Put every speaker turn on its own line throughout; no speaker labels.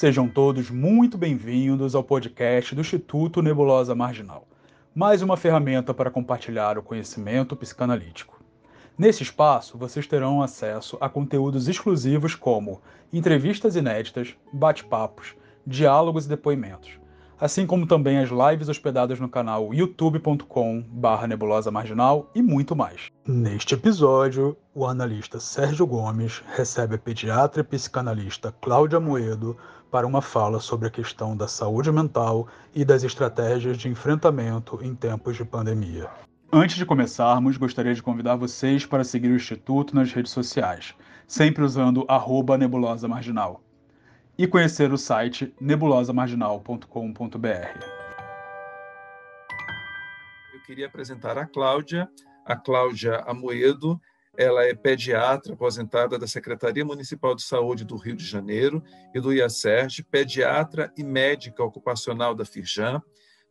Sejam todos muito bem-vindos ao podcast do Instituto Nebulosa Marginal, mais uma ferramenta para compartilhar o conhecimento psicanalítico. Nesse espaço, vocês terão acesso a conteúdos exclusivos como entrevistas inéditas, bate-papos, diálogos e depoimentos, assim como também as lives hospedadas no canal youtube.com/barra nebulosa marginal e muito mais. Neste episódio, o analista Sérgio Gomes recebe a pediatra e psicanalista Cláudia Moedo para uma fala sobre a questão da saúde mental e das estratégias de enfrentamento em tempos de pandemia. Antes de começarmos, gostaria de convidar vocês para seguir o Instituto nas redes sociais, sempre usando arroba nebulosa marginal e conhecer o site nebulosamarginal.com.br.
Eu queria apresentar a Cláudia, a Cláudia Amoedo, ela é pediatra aposentada da Secretaria Municipal de Saúde do Rio de Janeiro e do IACERG, pediatra e médica ocupacional da Firjan,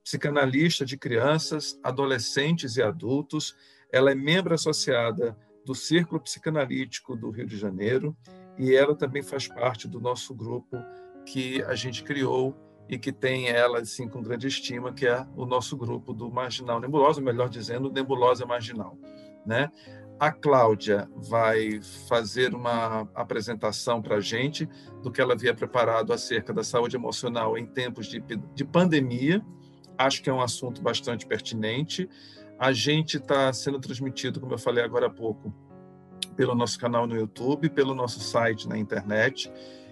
psicanalista de crianças, adolescentes e adultos. Ela é membro associada do Círculo Psicanalítico do Rio de Janeiro e ela também faz parte do nosso grupo que a gente criou e que tem ela assim com grande estima, que é o nosso grupo do Marginal Nebulosa, melhor dizendo, Nebulosa Marginal, né? A Cláudia vai fazer uma apresentação para a gente do que ela havia preparado acerca da saúde emocional em tempos de, de pandemia. Acho que é um assunto bastante pertinente. A gente está sendo transmitido, como eu falei agora há pouco, pelo nosso canal no YouTube, pelo nosso site na internet.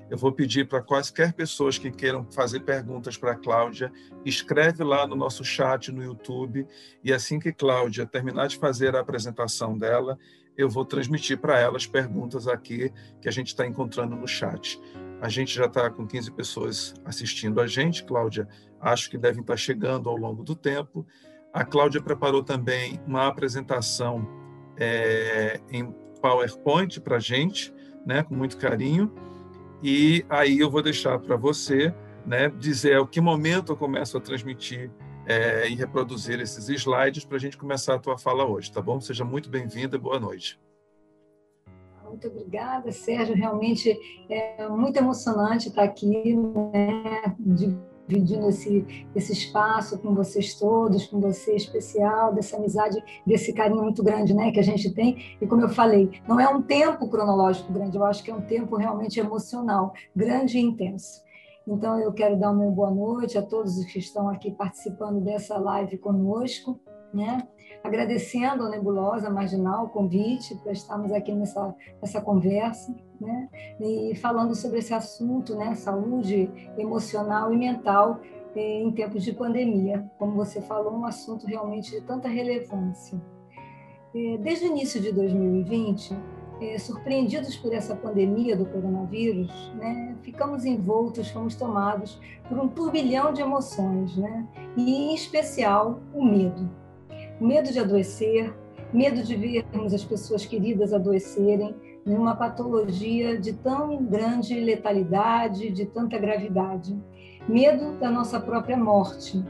Eu vou pedir para quaisquer pessoas que queiram fazer perguntas para a Cláudia, escreve lá no nosso chat no YouTube e assim que Cláudia terminar de fazer a apresentação dela, eu vou transmitir para ela as perguntas aqui que a gente está encontrando no chat. A gente já está com 15 pessoas assistindo a gente, Cláudia, acho que devem estar chegando ao longo do tempo. A Cláudia preparou também uma apresentação é, em PowerPoint para a gente, né, com muito carinho. E aí eu vou deixar para você né, dizer a que momento eu começo a transmitir é, e reproduzir esses slides para a gente começar a tua fala hoje, tá bom? Seja muito bem-vinda boa noite.
Muito obrigada, Sérgio. Realmente é muito emocionante estar aqui, né, dividindo esse, esse espaço com vocês todos, com você especial, dessa amizade, desse carinho muito grande né, que a gente tem. E como eu falei, não é um tempo cronológico grande, eu acho que é um tempo realmente emocional, grande e intenso. Então, eu quero dar uma boa noite a todos os que estão aqui participando dessa live conosco, né? Agradecendo a Nebulosa Marginal o convite para estarmos aqui nessa, nessa conversa né? E falando sobre esse assunto, né? Saúde emocional e mental eh, em tempos de pandemia. Como você falou, um assunto realmente de tanta relevância. Eh, desde o início de 2020, eh, surpreendidos por essa pandemia do coronavírus, né, ficamos envoltos, fomos tomados por um turbilhão de emoções, né, e em especial o medo. Medo de adoecer, medo de vermos as pessoas queridas adoecerem, numa patologia de tão grande letalidade, de tanta gravidade. Medo da nossa própria morte.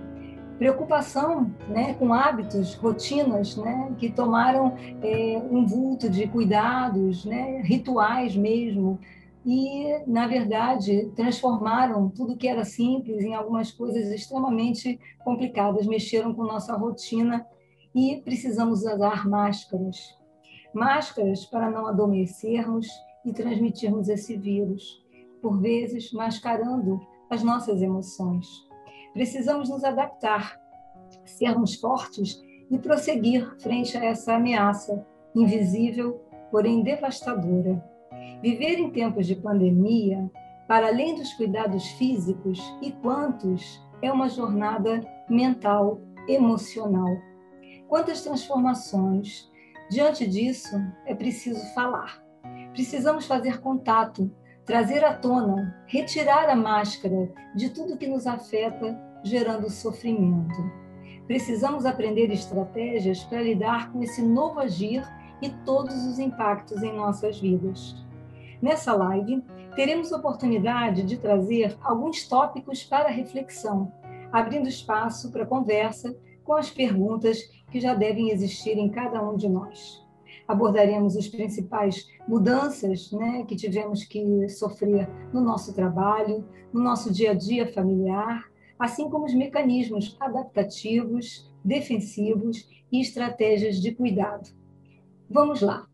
Preocupação né, com hábitos, rotinas né, que tomaram é, um vulto de cuidados, né, rituais mesmo, e, na verdade, transformaram tudo que era simples em algumas coisas extremamente complicadas, mexeram com nossa rotina e precisamos usar máscaras, máscaras para não adormecermos e transmitirmos esse vírus, por vezes mascarando as nossas emoções. Precisamos nos adaptar, sermos fortes e prosseguir frente a essa ameaça invisível, porém devastadora. Viver em tempos de pandemia, para além dos cuidados físicos e quantos, é uma jornada mental, emocional. Quantas transformações, Diante disso, é preciso falar. Precisamos fazer contato, trazer à tona, retirar a máscara de tudo que nos afeta, gerando sofrimento. Precisamos aprender estratégias para lidar com esse novo agir e todos os impactos em nossas vidas. Nessa live, teremos oportunidade de trazer alguns tópicos para reflexão, abrindo espaço para conversa com as perguntas que já devem existir em cada um de nós. abordaremos as principais mudanças né, que tivemos que sofrer no nosso trabalho, no nosso dia a dia familiar, assim como os mecanismos adaptativos, defensivos e estratégias de cuidado. Vamos lá,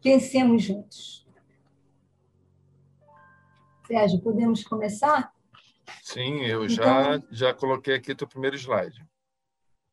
pensemos juntos. Sérgio, podemos começar?
Sim, eu já, então, já coloquei aqui o primeiro slide.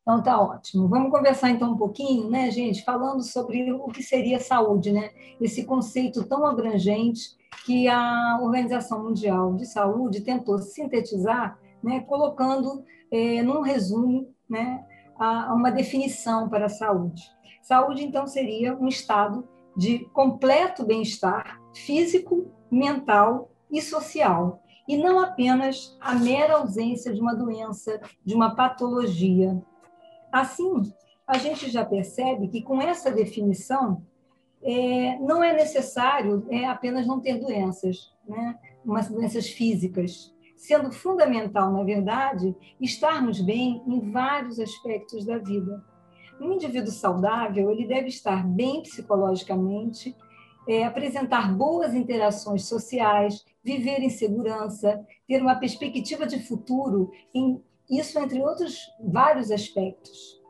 Então tá ótimo. Vamos conversar então um pouquinho, né, gente, falando sobre o que seria saúde, né? Esse conceito tão abrangente que a Organização Mundial de Saúde tentou sintetizar, né, colocando é, num resumo, né, a, uma definição para a saúde. Saúde então seria um estado de completo bem-estar físico, mental e social, e não apenas a mera ausência de uma doença, de uma patologia. Assim, a gente já percebe que com essa definição é, não é necessário é, apenas não ter doenças, né? umas doenças físicas, sendo fundamental, na verdade, estarmos bem em vários aspectos da vida. Um indivíduo saudável ele deve estar bem psicologicamente, é, apresentar boas interações sociais, viver em segurança, ter uma perspectiva de futuro, em, isso entre outros vários aspectos.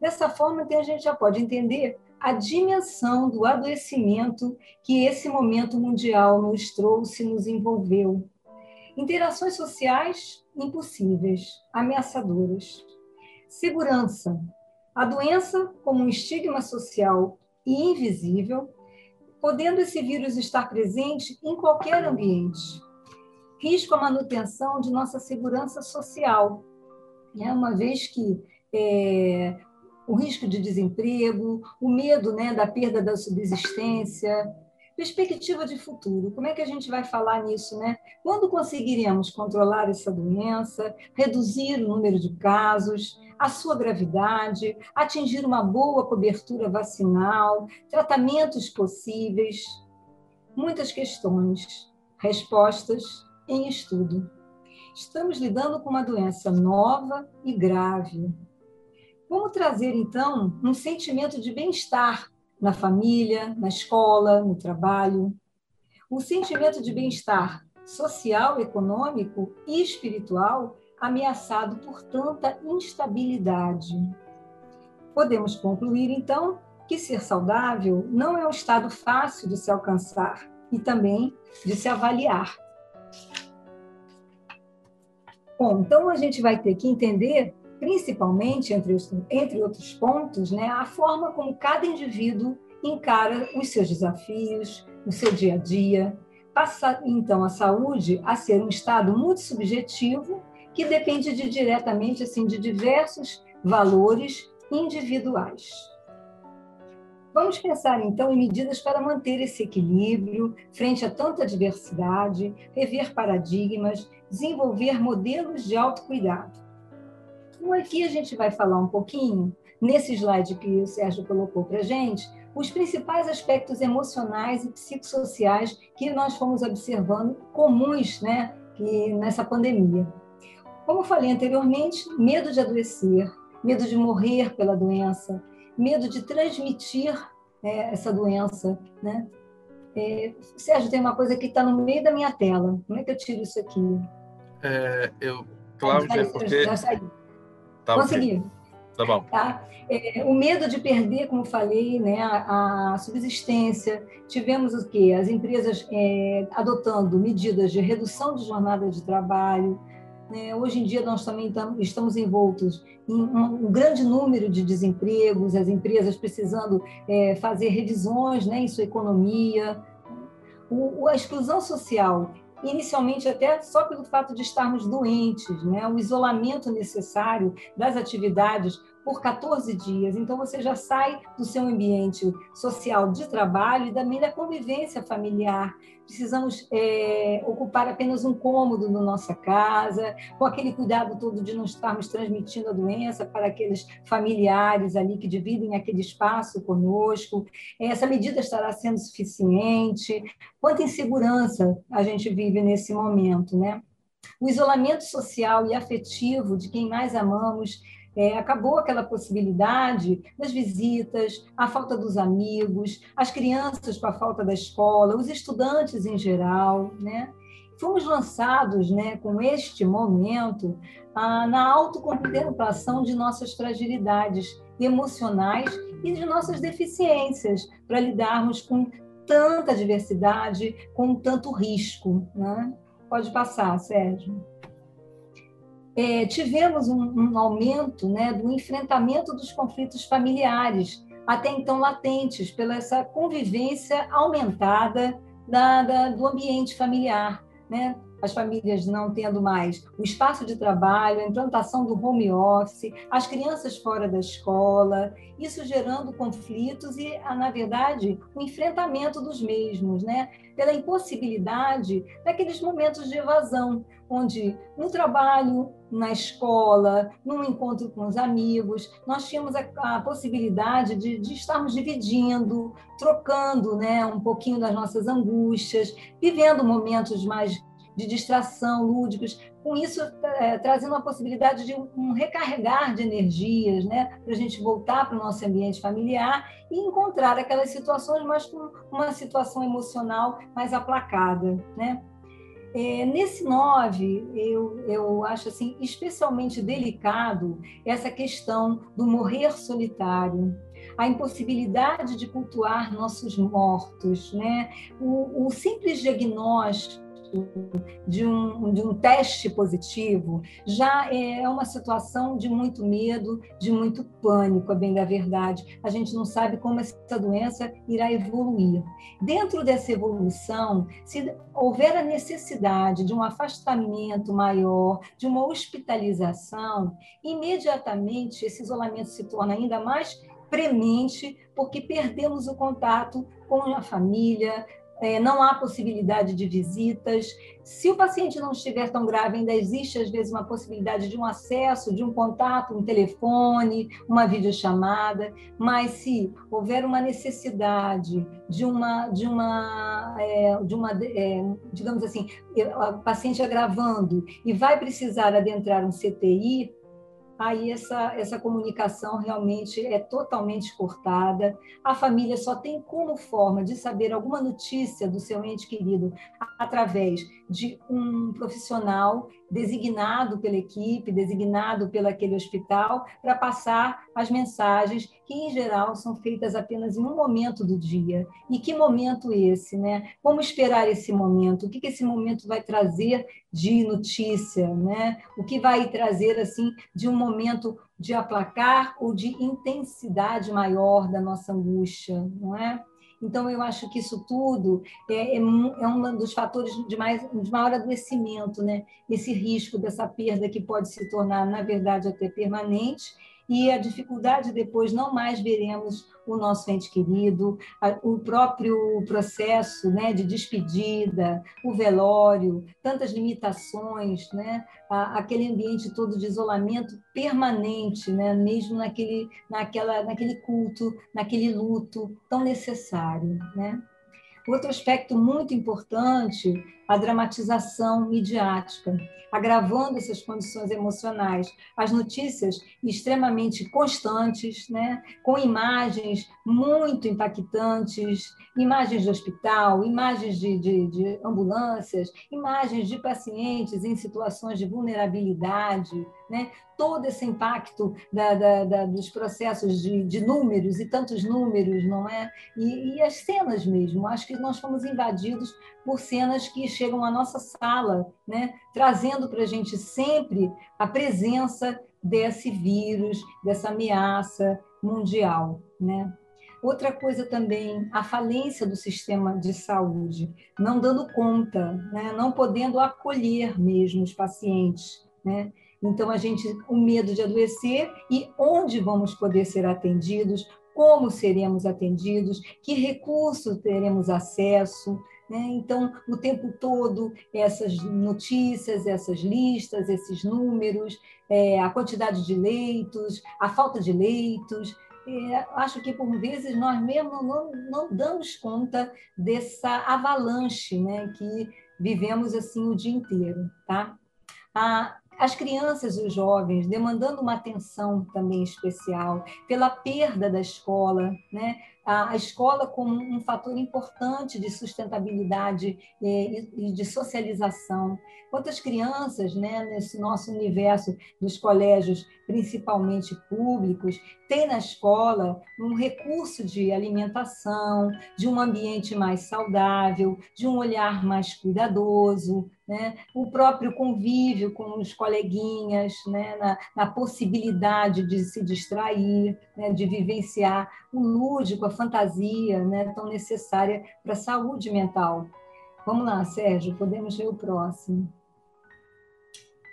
Dessa forma, então, a gente já pode entender a dimensão do adoecimento que esse momento mundial nos trouxe, nos envolveu. Interações sociais impossíveis, ameaçadoras. Segurança. A doença como um estigma social e invisível podendo esse vírus estar presente em qualquer ambiente. Risco à manutenção de nossa segurança social, né? uma vez que é, o risco de desemprego, o medo né, da perda da subsistência, Perspectiva de futuro, como é que a gente vai falar nisso, né? Quando conseguiremos controlar essa doença, reduzir o número de casos, a sua gravidade, atingir uma boa cobertura vacinal, tratamentos possíveis? Muitas questões, respostas em estudo. Estamos lidando com uma doença nova e grave. Vamos trazer, então, um sentimento de bem-estar na família, na escola, no trabalho. O sentimento de bem-estar social, econômico e espiritual ameaçado por tanta instabilidade. Podemos concluir, então, que ser saudável não é um estado fácil de se alcançar e também de se avaliar. Bom, então a gente vai ter que entender principalmente, entre, os, entre outros pontos, né, a forma como cada indivíduo encara os seus desafios, o seu dia a dia. Passa, então, a saúde a ser um estado muito subjetivo que depende de, diretamente assim, de diversos valores individuais. Vamos pensar, então, em medidas para manter esse equilíbrio frente a tanta diversidade, rever paradigmas, desenvolver modelos de autocuidado. Então, aqui a gente vai falar um pouquinho, nesse slide que o Sérgio colocou para a gente, os principais aspectos emocionais e psicossociais que nós fomos observando comuns né, nessa pandemia. Como falei anteriormente, medo de adoecer, medo de morrer pela doença, medo de transmitir é, essa doença. Né? É, Sérgio, tem uma coisa que está no meio da minha tela. Como é que eu tiro isso aqui?
É, eu, Cláudia, é porque... Já.
Tá Consegui. Okay.
Tá bom.
Tá? É, o medo de perder, como falei, né, a, a subsistência. Tivemos o quê? As empresas é, adotando medidas de redução de jornada de trabalho. Né? Hoje em dia, nós também tam, estamos envoltos em um, grande número de desempregos, as empresas precisando é, fazer revisões né, em sua economia. A exclusão social inicialmente até só pelo fato de estarmos doentes, né? o isolamento necessário das atividades por 14 dias. Então, você já sai do seu ambiente social de trabalho e também da convivência familiar. Precisamos é, ocupar apenas um cômodo na nossa casa, com aquele cuidado todo de não estarmos transmitindo a doença para aqueles familiares ali que dividem aquele espaço conosco. Essa medida estará sendo suficiente? Quanta insegurança a gente vive nesse momento, né? O isolamento social e afetivo de quem mais amamos É, acabou aquela possibilidade das visitas, a falta dos amigos, as crianças com a falta da escola, os estudantes em geral, né? Fomos lançados, né, com este momento, ah, na autocontemplação de nossas fragilidades emocionais e de nossas deficiências, para lidarmos com tanta diversidade, com tanto risco. Né? Pode passar, Sérgio. É, tivemos um, um aumento né, do enfrentamento dos conflitos familiares, até então latentes, pela essa convivência aumentada da, da, do ambiente familiar. Né? as famílias não tendo mais o espaço de trabalho, a implantação do home office, as crianças fora da escola, isso gerando conflitos e, na verdade, o enfrentamento dos mesmos, né? pela impossibilidade daqueles momentos de evasão, onde no trabalho, na escola, num encontro com os amigos, nós tínhamos a, a possibilidade de, de, estarmos dividindo, trocando né, um pouquinho das nossas angústias, vivendo momentos mais de distração, lúdicos, com isso é, trazendo a possibilidade de um, um recarregar de energias, né, para a gente voltar para o nosso ambiente familiar e encontrar aquelas situações, mas com uma situação emocional mais aplacada, né? É, nesse 9, eu, eu acho assim especialmente delicado essa questão do morrer solitário, a impossibilidade de cultuar nossos mortos, né? o, o simples diagnóstico de um, de um teste positivo, já é uma situação de muito medo, de muito pânico, a bem da verdade. A gente não sabe como essa doença irá evoluir. Dentro dessa evolução, se houver a necessidade de um afastamento maior, de uma hospitalização, imediatamente esse isolamento se torna ainda mais premente, porque perdemos o contato com a família, é, não há possibilidade de visitas. Se o paciente não estiver tão grave, ainda existe, às vezes, uma possibilidade de um acesso, de um contato, um telefone, uma videochamada, mas se houver uma necessidade de uma, de uma, é, de uma é, digamos assim, o paciente agravando e vai precisar adentrar um CTI, aí essa, essa comunicação realmente é totalmente cortada. A família só tem como forma de saber alguma notícia do seu ente querido através de um profissional designado pela equipe, designado pelo aquele hospital, para passar as mensagens que, em geral, são feitas apenas em um momento do dia. E que momento esse, né? Como esperar esse momento? O que, que esse momento vai trazer de notícia, né? O que vai trazer, assim, de um momento de aplacar ou de intensidade maior da nossa angústia, não é? Então, eu acho que isso tudo é, é, é um dos fatores de, mais, de maior adoecimento, né? esse risco dessa perda que pode se tornar, na verdade, até permanente e a dificuldade depois não mais veremos o nosso ente querido, o próprio processo né, de despedida, o velório, tantas limitações, né, aquele ambiente todo de isolamento permanente, né, mesmo naquele, naquela, naquele culto, naquele luto tão necessário. Né? Outro aspecto muito importante, a dramatização midiática, agravando essas condições emocionais. As notícias extremamente constantes, né? com imagens muito impactantes, imagens de hospital, imagens de, de, de ambulâncias, imagens de pacientes em situações de vulnerabilidade, né? todo esse impacto da, da, da, dos processos de, de, números e tantos números, não é? E, e, as cenas mesmo. Acho que nós fomos invadidos por cenas que chegam à nossa sala, né? trazendo para a gente sempre a presença desse vírus, dessa ameaça mundial. Né? Outra coisa também, a falência do sistema de saúde, não dando conta, né? não podendo acolher mesmo os pacientes. Né? Então, a gente, o medo de adoecer e onde vamos poder ser atendidos, como seremos atendidos, que recursos teremos acesso. Né? Então, o tempo todo, essas notícias, essas listas, esses números, é, a quantidade de leitos, a falta de leitos, é, acho que por vezes nós mesmos não, não damos conta dessa avalanche né, que vivemos assim o dia inteiro. Tá? A as crianças e os jovens demandando uma atenção também especial pela perda da escola, né? a escola como um fator importante de sustentabilidade eh, e de socialização. Quantas crianças, né, nesse nosso universo dos colégios, principalmente públicos, têm na escola um recurso de alimentação, de um ambiente mais saudável, de um olhar mais cuidadoso, né? o próprio convívio com os coleguinhas, né? na, na possibilidade de se distrair, né? de vivenciar o lúdico, a fantasia né? tão necessária para a saúde mental. Vamos lá, Sérgio, podemos ver o próximo.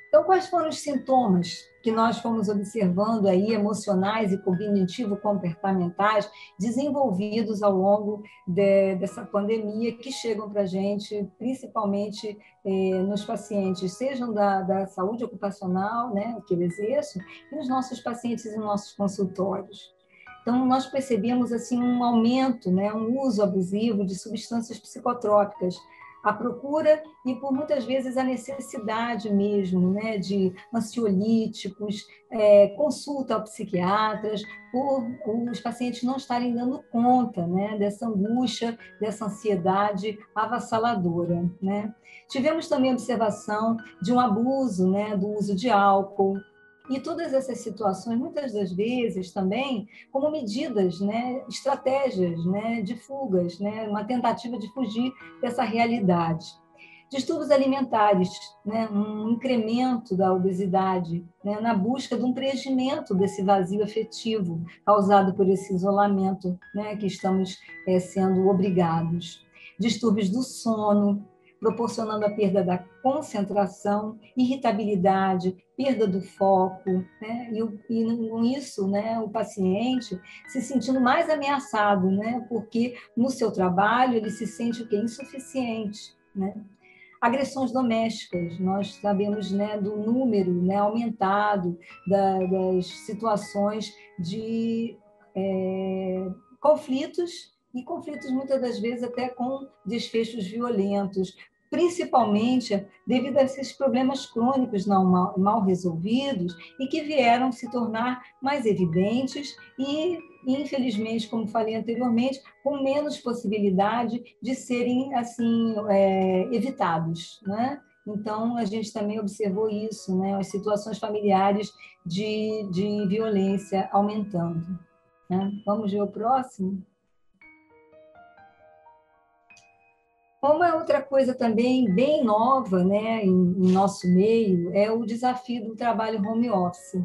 Então, quais foram os sintomas que nós fomos observando aí, emocionais e cognitivo-comportamentais, desenvolvidos ao longo de, dessa pandemia, que chegam para a gente, principalmente eh, nos pacientes, sejam da, da saúde ocupacional, né, que eu exerço, e nos nossos pacientes e nossos consultórios. Então, nós percebemos assim um aumento, né, um uso abusivo de substâncias psicotrópicas, a procura e por muitas vezes a necessidade mesmo né, de ansiolíticos, é, consulta ao psiquiatras, por os pacientes não estarem dando conta né, dessa angústia, dessa ansiedade avassaladora. Né? Tivemos também observação de um abuso né, do uso de álcool, e todas essas situações, muitas das vezes também, como medidas, né, estratégias né, de fugas, né, uma tentativa de fugir dessa realidade. Distúrbios alimentares, né, um incremento da obesidade, né, na busca de um preenchimento desse vazio afetivo causado por esse isolamento né, que estamos é, sendo obrigados. Distúrbios do sono, proporcionando a perda da concentração, irritabilidade, perda do foco, né? e, e com isso, né, o paciente se sentindo mais ameaçado, né? porque no seu trabalho ele se sente o que insuficiente, né? agressões domésticas. Nós sabemos né, do número né, aumentado da, das situações de é, conflitos e conflitos muitas das vezes até com desfechos violentos, principalmente devido a esses problemas crônicos não mal, mal resolvidos e que vieram se tornar mais evidentes e, infelizmente, como falei anteriormente, com menos possibilidade de serem assim é, evitados, né? Então, a gente também observou isso, né? as situações familiares de, de violência aumentando. Né? Vamos ver o próximo? Uma outra coisa também bem nova né, em, em nosso meio é o desafio do trabalho home office.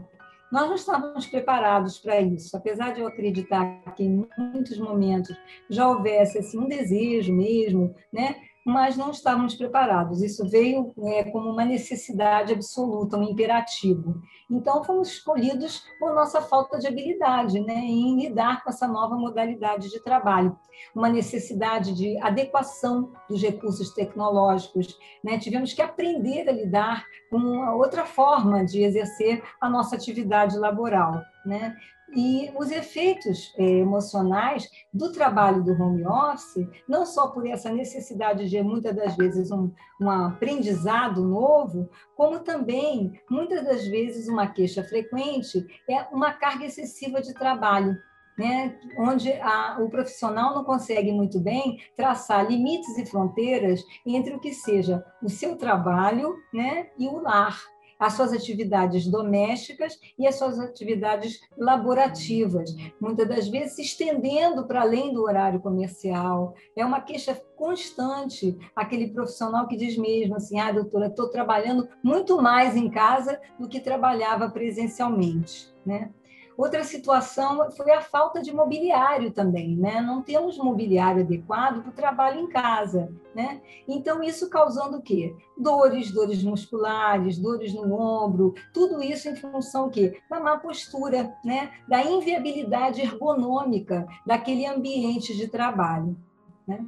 Nós não estávamos preparados para isso, apesar de eu acreditar que em muitos momentos já houvesse assim, um desejo mesmo, né, mas não estávamos preparados. Isso veio é, como uma necessidade absoluta, um imperativo. Então, fomos escolhidos por nossa falta de habilidade né, em lidar com essa nova modalidade de trabalho. Uma necessidade de adequação dos recursos tecnológicos. Né? Tivemos que aprender a lidar com outra forma de exercer a nossa atividade laboral. Né? E os efeitos eh, emocionais do trabalho do home office, não só por essa necessidade de, muitas das vezes, um, um aprendizado novo, como também, muitas das vezes, uma queixa frequente é uma carga excessiva de trabalho. Né, onde a, o profissional não consegue muito bem traçar limites e fronteiras entre o que seja o seu trabalho né, e o lar as suas atividades domésticas e as suas atividades laborativas, muitas das vezes se estendendo para além do horário comercial. É uma queixa constante aquele profissional que diz mesmo assim: ah, doutora, estou trabalhando muito mais em casa do que trabalhava presencialmente. Né? Outra situação foi a falta de mobiliário também, né? Não temos mobiliário adequado para o trabalho em casa, né? Então, isso causando o quê? Dores, dores musculares, dores no ombro, tudo isso em função do quê? Da má postura, né? Da inviabilidade ergonômica daquele ambiente de trabalho, né?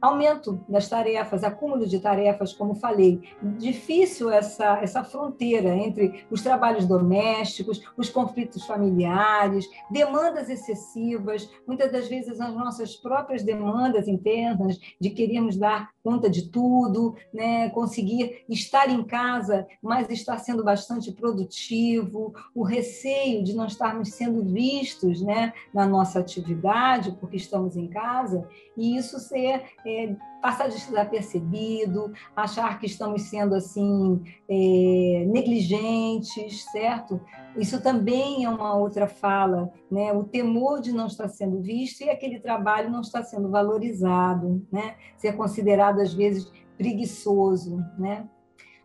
Aumento das tarefas, acúmulo de tarefas, como falei, difícil essa, essa fronteira entre os trabalhos domésticos, os conflitos familiares, demandas excessivas, muitas das vezes as nossas próprias demandas internas de queremos dar conta de tudo, né? conseguir estar em casa, mas estar sendo bastante produtivo, o receio de não estarmos sendo vistos né? na nossa atividade, porque estamos em casa, e isso ser é, passar desapercebido, achar que estamos sendo assim é, negligentes, certo? Isso também é uma outra fala, né? O temor de não estar sendo visto e aquele trabalho não está sendo valorizado, né? Ser considerado às vezes preguiçoso, né?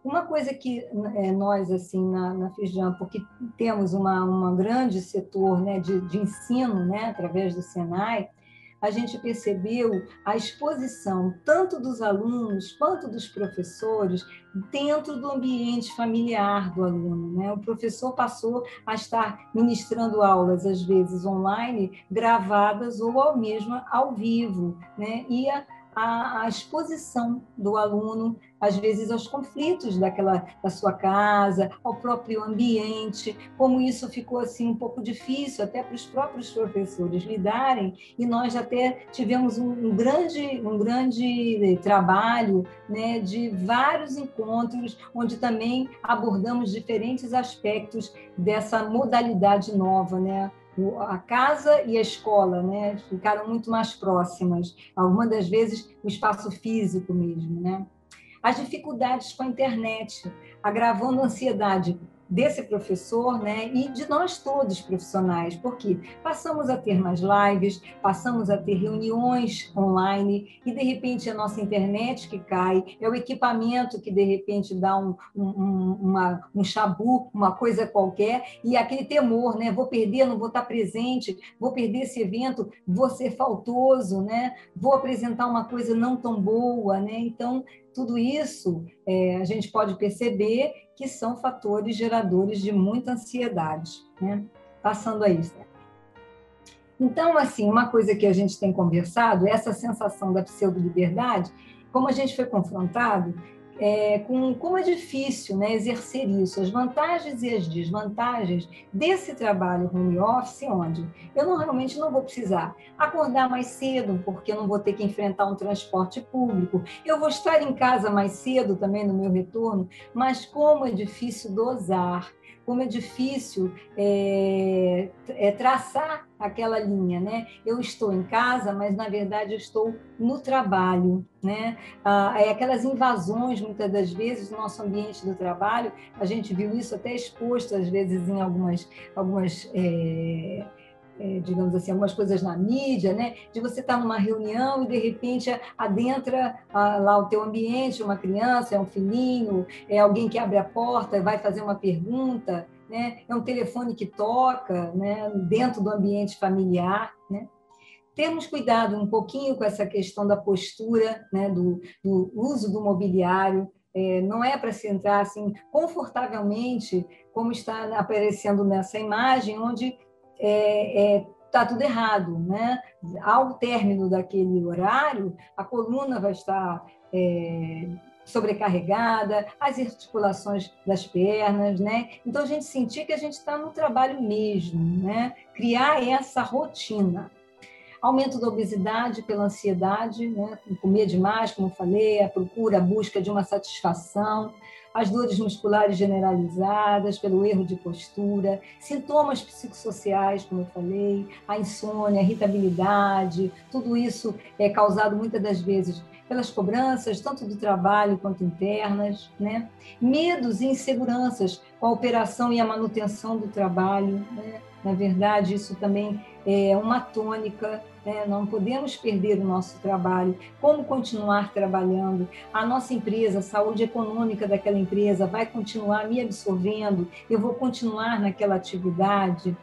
Uma coisa que é, nós, assim, na, na Fijam, porque temos uma, uma grande setor né, de, de ensino, né, através do Senai, a gente percebeu a exposição tanto dos alunos quanto dos professores dentro do ambiente familiar do aluno. Né? O professor passou a estar ministrando aulas, às vezes online, gravadas ou ao mesmo ao vivo, né? e a a, a, exposição do aluno, às vezes, aos conflitos daquela, da sua casa, ao próprio ambiente, como isso ficou assim um pouco difícil até para os próprios professores lidarem, e nós até tivemos um, um grande, um grande trabalho né, de vários encontros, onde também abordamos diferentes aspectos dessa modalidade nova, né? A casa e a escola né, ficaram muito mais próximas, algumas das vezes o espaço físico mesmo. Né? As dificuldades com a internet, agravando a ansiedade desse professor né, e de nós todos profissionais, porque passamos a ter mais lives, passamos a ter reuniões online e de repente a nossa internet que cai, é o equipamento que de repente dá um, um, uma, um chabu, uma coisa qualquer, e aquele temor, né? Vou perder, não vou estar presente, vou perder esse evento, vou ser faltoso, né? Vou apresentar uma coisa não tão boa, né? Então, tudo isso é, a gente pode perceber que são fatores geradores de muita ansiedade. Né? Passando a isso. Então, assim, uma coisa que a gente tem conversado, essa sensação da pseudo-liberdade, como a gente foi confrontado, é, com como é difícil né, exercer isso, as vantagens e as desvantagens desse trabalho home office, onde eu não, realmente não vou precisar acordar mais cedo, porque eu não vou ter que enfrentar um transporte público, eu vou estar em casa mais cedo também no meu retorno, mas como é difícil dosar como é difícil é, é, traçar aquela linha, né? Eu estou em casa, mas na verdade eu estou no trabalho, né? Ah, é aquelas invasões, muitas das vezes, no nosso ambiente do trabalho, a gente viu isso até exposto, às vezes, em algumas, algumas é, é, digamos assim, algumas coisas na mídia, né? De você estar numa reunião e de repente adentra ah, lá o teu ambiente, uma criança, é um filhinho, é alguém que abre a porta, vai fazer uma pergunta, né? É um telefone que toca, né? Dentro do ambiente familiar, né? Termos cuidado um pouquinho com essa questão da postura, né? Do, do uso do mobiliário, é, não é para se entrar assim confortavelmente, como está aparecendo nessa imagem, onde é, é, tá tudo errado. Né? Ao término daquele horário, a coluna vai estar é, sobrecarregada, as articulações das pernas, né? Então a gente sentir que a gente está no trabalho mesmo, né? Criar essa rotina. Aumento da obesidade pela ansiedade, né? Comer demais, como falei, a procura, a busca de uma satisfação, as dores musculares generalizadas pelo erro de postura, sintomas psicossociais, como eu falei, a insônia, a irritabilidade, tudo isso é causado muitas das vezes pelas cobranças, tanto do trabalho quanto internas, né? medos e inseguranças com a operação e a manutenção do trabalho. Né? Na verdade, isso também é uma tônica, né? não podemos perder o nosso trabalho. Como continuar trabalhando? A nossa empresa, a saúde econômica daquela empresa vai continuar me absorvendo? Eu vou continuar naquela atividade?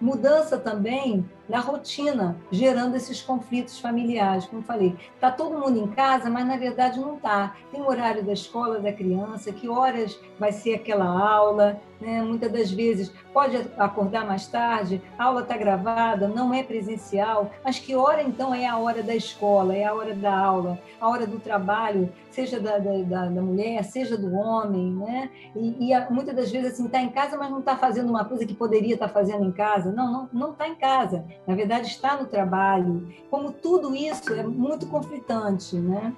Mudança também na rotina, gerando esses conflitos familiares. Como falei, está todo mundo em casa, mas na verdade não está. Tem o horário da escola da criança, que horas vai ser aquela aula, né? muitas das vezes pode acordar mais tarde, a aula está gravada, não é presencial, mas que hora então é a hora da escola, é a hora da aula, a hora do trabalho, seja da, da, da mulher, seja do homem, né? E, e muitas das vezes assim, está em casa, mas não está fazendo uma coisa que poderia estar tá fazendo em casa. Não, não está em casa na verdade está no trabalho. Como tudo isso é muito conflitante, né?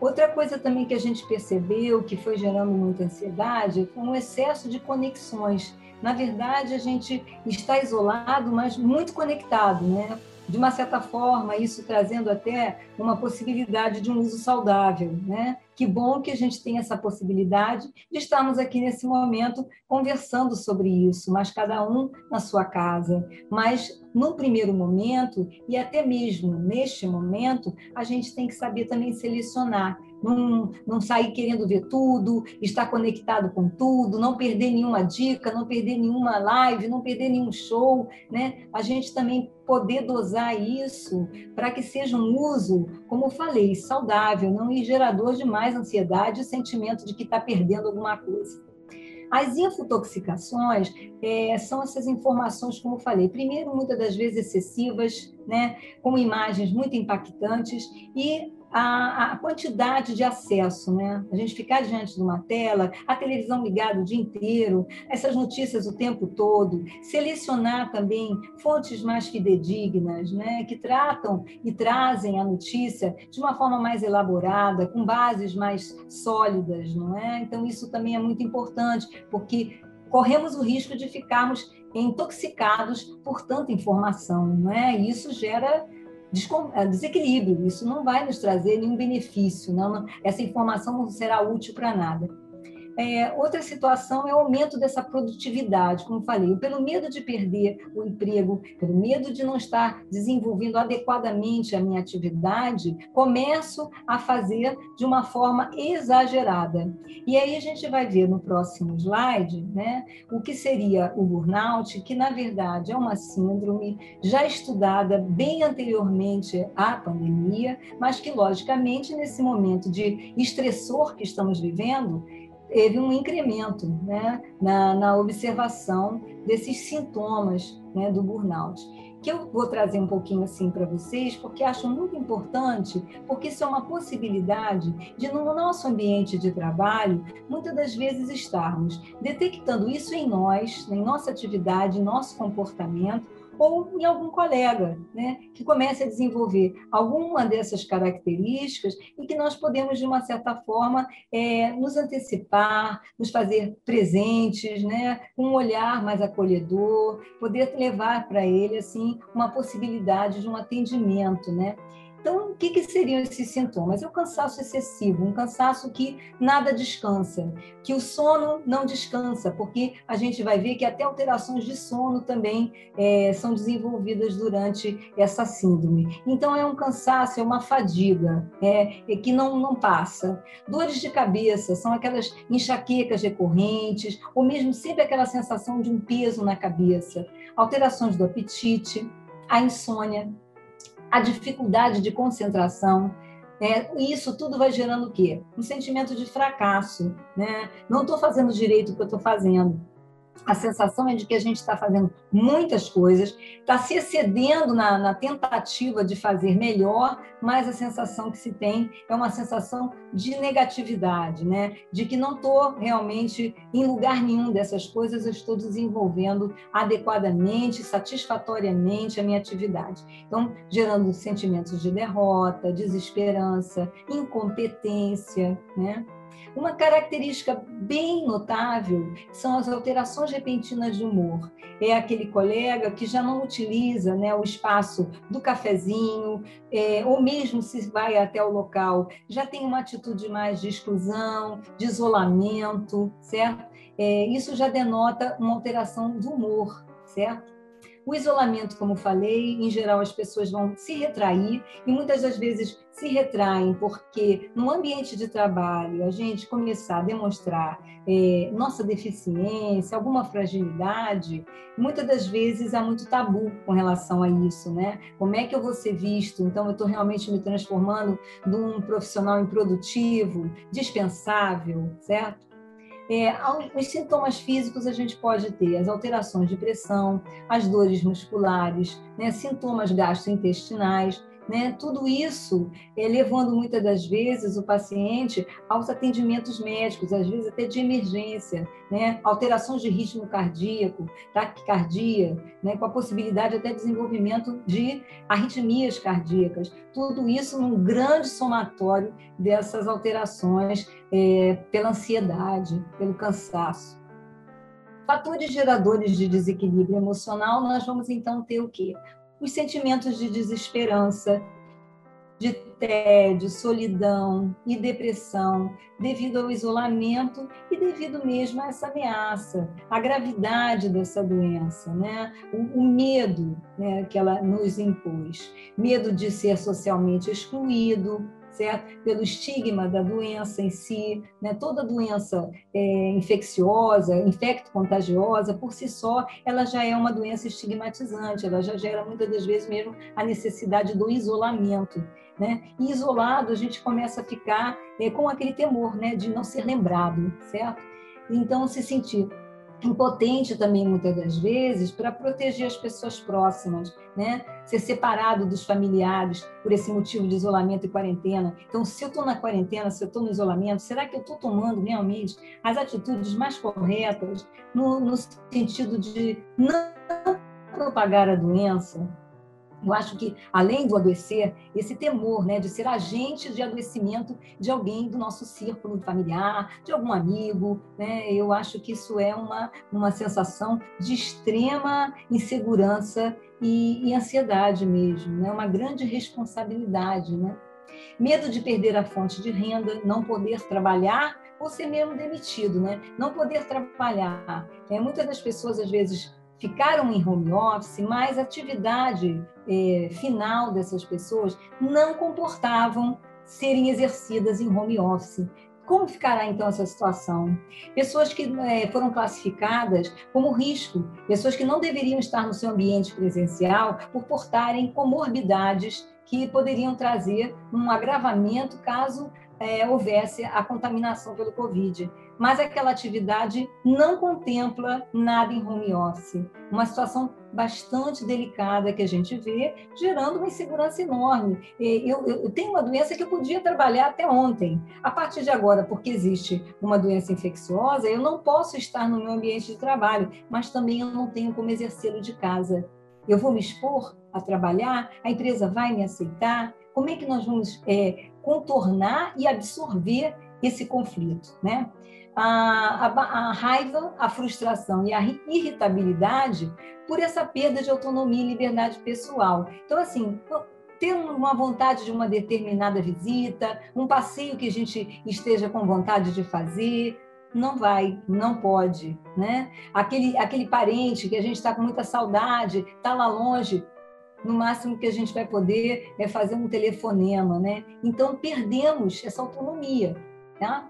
Outra coisa também que a gente percebeu que foi gerando muita ansiedade foi um excesso de conexões. Na verdade, a gente está isolado, mas muito conectado, né? de uma certa forma, isso trazendo até uma possibilidade de um uso saudável, né? Que bom que a gente tem essa possibilidade de estarmos aqui nesse momento conversando sobre isso, mas cada um na sua casa. Mas no primeiro momento e até mesmo neste momento, a gente tem que saber também selecionar não, não sair querendo ver tudo, estar conectado com tudo, não perder nenhuma dica, não perder nenhuma live, não perder nenhum show, né? A gente também poder dosar isso para que seja um uso, como falei, saudável, não e gerador de mais ansiedade e sentimento de que está perdendo alguma coisa. As infotoxicações é, são essas informações, como falei, primeiro, muitas das vezes excessivas, né, com imagens muito impactantes, e a, a, quantidade de acesso, né? A gente ficar diante de uma tela, a televisão ligada o dia inteiro, essas notícias o tempo todo, selecionar também fontes mais fidedignas, né? Que tratam e trazem a notícia de uma forma mais elaborada, com bases mais sólidas, não é? Então isso também é muito importante, porque corremos o risco de ficarmos intoxicados por tanta informação, não é? E isso gera desequilíbrio. Isso não vai nos trazer nenhum benefício, não, essa informação não será útil para nada. É, outra situação é o aumento dessa produtividade, como falei, pelo medo de perder o emprego, pelo medo de não estar desenvolvendo adequadamente a minha atividade, começo a fazer de uma forma exagerada. E aí a gente vai ver no próximo slide né, o que seria o burnout, que na verdade é uma síndrome já estudada bem anteriormente à pandemia, mas que, logicamente, nesse momento de estressor que estamos vivendo, teve um incremento né, na, na observação desses sintomas né, do burnout. Que eu vou trazer um pouquinho assim para vocês, porque acho muito importante, porque isso é uma possibilidade de, no nosso ambiente de trabalho, muitas das vezes estarmos detectando isso em nós, em nossa atividade, em nosso comportamento, ou em algum colega, né, que comece a desenvolver alguma dessas características e que nós podemos, de uma certa forma, é, nos antecipar, nos fazer presentes, né, com um olhar mais acolhedor, poder levar para ele assim uma possibilidade de um atendimento, né? Então, o que, que, seriam esses sintomas? É o cansaço excessivo, um cansaço que nada descansa, que o sono não descansa, porque a gente vai ver que até alterações de sono também é, são desenvolvidas durante essa síndrome. Então, é um cansaço, é uma fadiga é, é que não, não passa. Dores de cabeça são aquelas enxaquecas recorrentes, ou mesmo sempre aquela sensação de um peso na cabeça. Alterações do apetite, a insônia, a dificuldade de concentração. É, isso tudo vai gerando o quê? Um sentimento de fracasso. Né? Não estou fazendo direito o que eu estou fazendo a sensação é de que a gente está fazendo muitas coisas, está se excedendo na, na, tentativa de fazer melhor, mas a sensação que se tem é uma sensação de negatividade, né? de que não estou realmente em lugar nenhum dessas coisas, eu estou desenvolvendo adequadamente, satisfatoriamente a minha atividade. Então, gerando sentimentos de derrota, desesperança, incompetência, né? Uma característica bem notável são as alterações repentinas de humor. É aquele colega que já não utiliza né, o espaço do cafezinho, é, ou mesmo se vai até o local, já tem uma atitude mais de exclusão, de isolamento, certo? É, isso já denota uma alteração do humor, certo? O isolamento, como falei, em geral as pessoas vão se retrair e muitas das vezes se retraem porque no ambiente de trabalho a gente começar a demonstrar é, nossa deficiência, alguma fragilidade, muitas das vezes há muito tabu com relação a isso, né? Como é que eu vou ser visto? Então eu estou realmente me transformando num profissional improdutivo, dispensável, certo? É, os sintomas físicos a gente pode ter as alterações de pressão, as dores musculares, né, sintomas gastrointestinais, né? Tudo isso é, levando muitas das vezes o paciente aos atendimentos médicos, às vezes até de emergência, né? Alterações de ritmo cardíaco, taquicardia, né? Com a possibilidade até de desenvolvimento de arritmias cardíacas. Tudo isso num grande somatório dessas alterações é, pela ansiedade, pelo cansaço. Fatores geradores de desequilíbrio emocional, nós vamos então ter o quê? Os sentimentos de desesperança, de tédio, solidão e depressão, devido ao isolamento e devido mesmo a essa ameaça, a gravidade dessa doença, né? o, o medo né, que ela nos impôs, medo de ser socialmente excluído, certo? Pelo estigma da doença em si, né? Toda doença é, infecciosa, infecto-contagiosa, por si só, ela já é uma doença estigmatizante, ela já gera muitas das vezes mesmo a necessidade do isolamento, né? E isolado, a gente começa a ficar é, com aquele temor, né, de não ser lembrado, certo? Então, se sentir impotente também muitas das vezes para proteger as pessoas próximas, né? Ser separado dos familiares por esse motivo de isolamento e quarentena. Então, se eu estou na quarentena, se eu estou no isolamento, será que eu estou tomando realmente as atitudes mais corretas no, no sentido de não propagar a doença, eu acho que, além do adoecer, esse temor né, de ser agente de adoecimento de alguém do nosso círculo familiar, de algum amigo, né, eu acho que isso é uma, uma sensação de extrema insegurança e, e ansiedade mesmo, né, uma grande responsabilidade. Né? Medo de perder a fonte de renda, não poder trabalhar ou ser mesmo demitido, né? não poder trabalhar. É, muitas das pessoas, às vezes, ficaram em home office, mas a atividade eh, final dessas pessoas não comportavam serem exercidas em home office. Como ficará então essa situação? Pessoas que eh, foram classificadas como risco, pessoas que não deveriam estar no seu ambiente presencial por portarem comorbidades que poderiam trazer um agravamento caso é, houvesse a contaminação pelo Covid. Mas aquela atividade não contempla nada em home office. Uma situação bastante delicada que a gente vê, gerando uma insegurança enorme. Eu, eu, tenho uma doença que eu podia trabalhar até ontem. A partir de agora, porque existe uma doença infecciosa, eu não posso estar no meu ambiente de trabalho, mas também eu não tenho como exercê-lo de casa. Eu vou me expor a trabalhar, a empresa vai me aceitar, como é que nós vamos é, contornar e absorver esse conflito, né? A, a, a, raiva, a frustração e a irritabilidade por essa perda de autonomia e liberdade pessoal. Então, assim, ter uma vontade de uma determinada visita, um passeio que a gente esteja com vontade de fazer, não vai, não pode, né? Aquele, aquele parente que a gente está com muita saudade, está lá longe, no máximo que a gente vai poder é fazer um telefonema, né? Então perdemos essa autonomia, tá?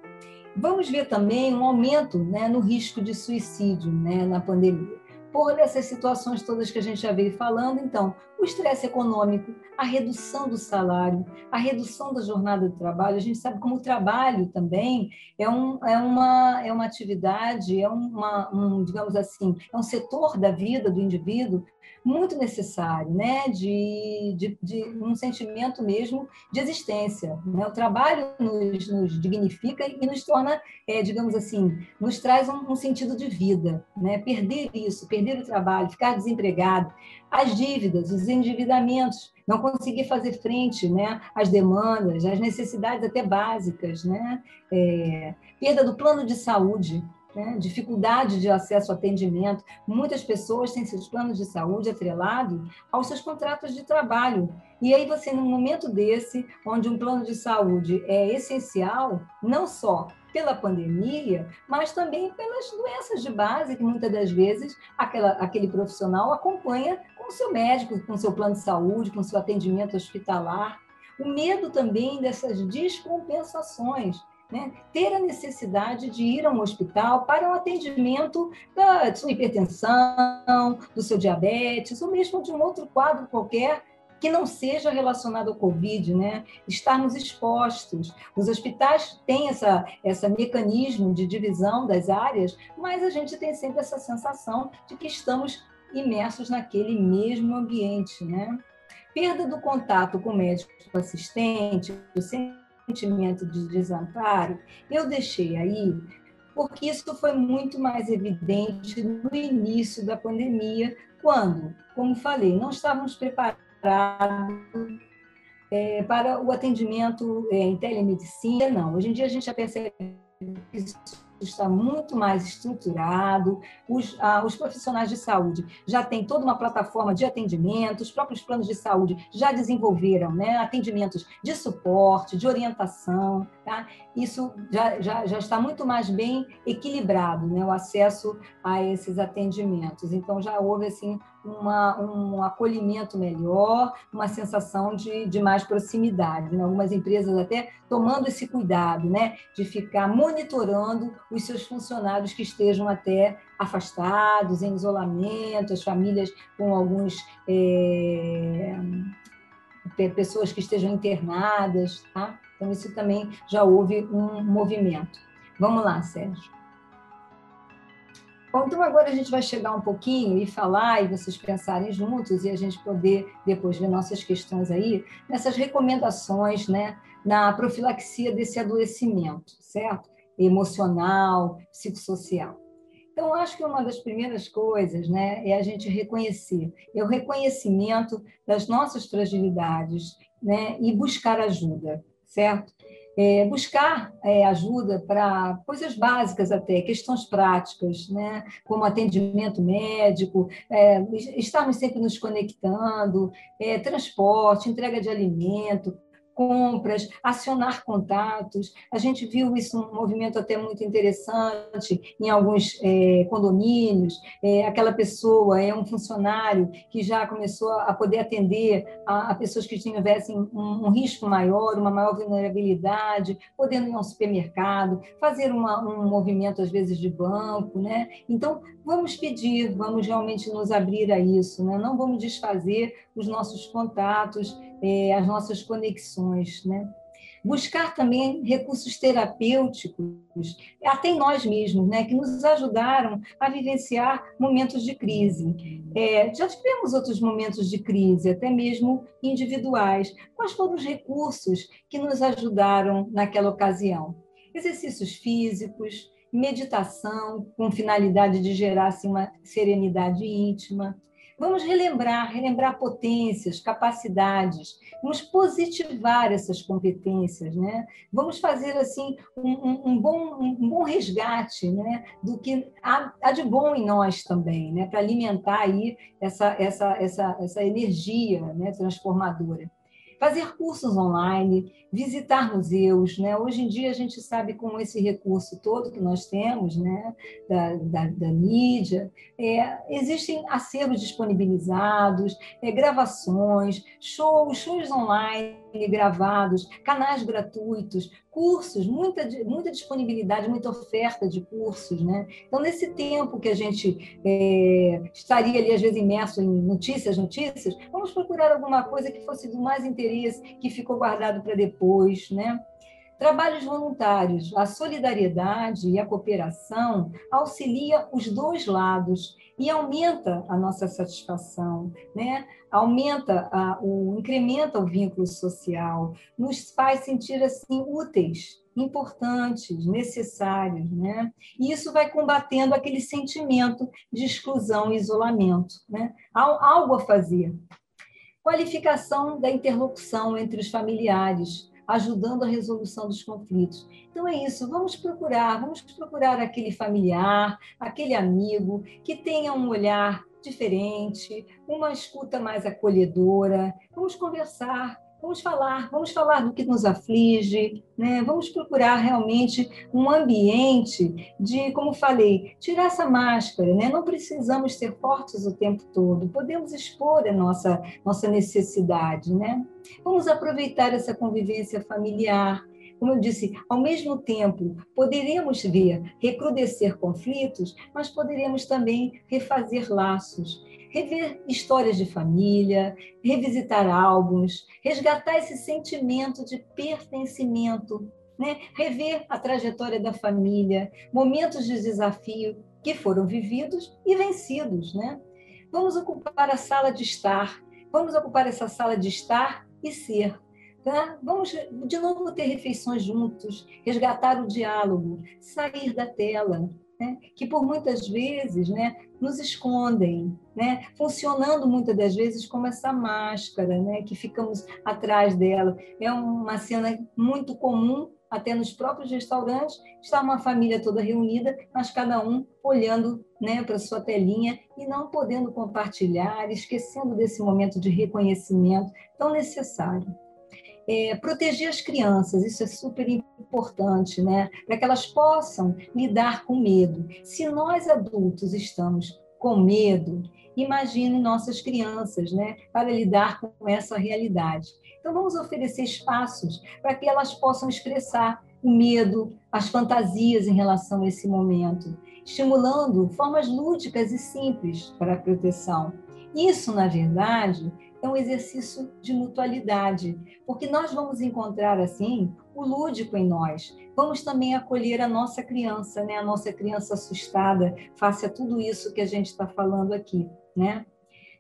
Vamos ver também um aumento né, no risco de suicídio né, na pandemia. Por essas situações todas que a gente já veio falando, então, o estresse econômico, a redução do salário, a redução da jornada de trabalho. A gente sabe como o trabalho também é, um, é, uma, é uma atividade, é uma, um, digamos assim, é um setor da vida do indivíduo muito necessário, né? de, de, de um sentimento mesmo de existência. Né? O trabalho nos, nos dignifica e nos torna, é, digamos assim, nos traz um, um, sentido de vida. Né? Perder isso, perder o trabalho, ficar desempregado, as dívidas, os endividamentos, não conseguir fazer frente né, às demandas, às necessidades até básicas, né? É, perda do plano de saúde, né? dificuldade de acesso ao atendimento. Muitas pessoas têm seus planos de saúde atrelados aos seus contratos de trabalho. E aí você, num momento desse, onde um plano de saúde é essencial, não só pela pandemia, mas também pelas doenças de base que muitas das vezes aquela, aquele profissional acompanha com o seu médico, com o seu plano de saúde, com o seu atendimento hospitalar. O medo também dessas descompensações né, ter a necessidade de ir a um hospital para um atendimento da sua hipertensão, do seu diabetes, ou mesmo de um outro quadro qualquer que não seja relacionado ao Covid, né? Estarmos expostos. Os hospitais têm essa, essa mecanismo de divisão das áreas, mas a gente tem sempre essa sensação de que estamos imersos naquele mesmo ambiente, né? perda do contato com o médico assistente, o sentimento de desamparo, eu deixei aí porque isso foi muito mais evidente no início da pandemia, quando, como falei, não estávamos preparados é, para o atendimento é, em telemedicina, não. Hoje em dia a gente já percebe que isso está muito mais estruturado, os, ah, os, profissionais de saúde já têm toda uma plataforma de atendimento, os próprios planos de saúde já desenvolveram né, atendimentos de suporte, de orientação, tá? isso já, já, já está muito mais bem equilibrado, né, o acesso a esses atendimentos. Então, já houve assim, uma, um acolhimento melhor, uma sensação de, de mais proximidade. Né? Algumas empresas até tomando esse cuidado né, de ficar monitorando os seus funcionários que estejam até afastados, em isolamento, as famílias com alguns. É, pessoas que estejam internadas, tá? Então, isso também já houve um movimento. Vamos lá, Sérgio. Bom, então agora a gente vai chegar um pouquinho e falar, e vocês pensarem juntos, e a gente poder depois ver nossas questões aí, nessas recomendações né, na profilaxia desse adoecimento, certo? Emocional, psicossocial. Então, acho que uma das primeiras coisas né, é a gente reconhecer, é o reconhecimento das nossas fragilidades né, e buscar ajuda, certo? É, buscar é, ajuda para coisas básicas até, questões práticas, né? como atendimento médico, é, estarmos sempre nos conectando, é, transporte, entrega de alimento, compras, acionar contatos. A gente viu isso um movimento até muito interessante em alguns é, condomínios. É, aquela pessoa é um funcionário que já começou a poder atender a, a pessoas que tivessem um, um, risco maior, uma maior vulnerabilidade, podendo ir ao supermercado, fazer uma, um movimento às vezes de banco, né? Então vamos pedir, vamos realmente nos abrir a isso, né? Não vamos desfazer os nossos contatos é, as nossas conexões, né? Buscar também recursos terapêuticos, até em nós mesmos, né, que nos ajudaram a vivenciar momentos de crise. É, já tivemos outros momentos de crise, até mesmo individuais. Quais foram os recursos que nos ajudaram naquela ocasião? Exercícios físicos, meditação, com finalidade de gerar assim, uma serenidade íntima, Vamos relembrar, relembrar potências, capacidades, vamos positivar essas competências, né? Vamos fazer assim um, um, um bom, um bom resgate, né? Do que há, há de bom em nós também, né? Para alimentar aí essa, essa, essa, essa energia né? transformadora fazer cursos online, visitar museus. Né? Hoje em dia, a gente sabe com esse recurso todo que nós temos, né? da, da, da mídia, é, existem acervos disponibilizados, é, gravações, shows, shows online gravados, canais gratuitos, cursos, muita, muita disponibilidade, muita oferta de cursos. Né? Então, nesse tempo que a gente é, estaria ali, às vezes, imerso em notícias, notícias, vamos procurar alguma coisa que fosse do mais interesse, que ficou guardado para depois. Né? Trabalhos voluntários, a solidariedade e a cooperação auxilia os dois lados e aumenta a nossa satisfação, né? aumenta a, o incrementa o vínculo social, nos faz sentir assim úteis, importantes, necessários, né? E isso vai combatendo aquele sentimento de exclusão e isolamento, né? Há algo a fazer. Qualificação da interlocução entre os familiares, ajudando a resolução dos conflitos. Então é isso, vamos procurar, vamos procurar aquele familiar, aquele amigo que tenha um olhar diferente, uma escuta mais acolhedora. Vamos conversar, vamos falar, vamos falar do que nos aflige, né? Vamos procurar realmente um ambiente de, como falei, tirar essa máscara, né? Não precisamos ser fortes o tempo todo, podemos expor a nossa nossa necessidade, né? Vamos aproveitar essa convivência familiar, como eu disse, ao mesmo tempo, poderemos ver recrudescer conflitos, mas poderemos também refazer laços, rever histórias de família, revisitar álbuns, resgatar esse sentimento de pertencimento, né? rever a trajetória da família, momentos de desafio que foram vividos e vencidos. Né? Vamos ocupar a sala de estar, Vamos ocupar essa sala de estar e ser. Tá? Vamos de novo ter refeições juntos, resgatar o diálogo, sair da tela, né? que por muitas vezes né, nos escondem, né? funcionando muitas das vezes como essa máscara, né? que ficamos atrás dela. É uma cena muito comum até nos próprios restaurantes, está uma família toda reunida, mas cada um olhando né, para sua telinha e não podendo compartilhar, esquecendo desse momento de reconhecimento tão necessário. É, proteger as crianças, isso é super importante, né? Para que elas possam lidar com medo. Se nós adultos estamos com medo, imagine nossas crianças, né? Para lidar com essa realidade. Então, vamos oferecer espaços para que elas possam expressar o medo, as fantasias em relação a esse momento, estimulando formas lúdicas e simples para a proteção. Isso, na verdade, é um exercício de mutualidade, porque nós vamos encontrar, assim, o lúdico em nós. Vamos também acolher a nossa criança, né? a nossa criança assustada, face a tudo isso que a gente está falando aqui. Né?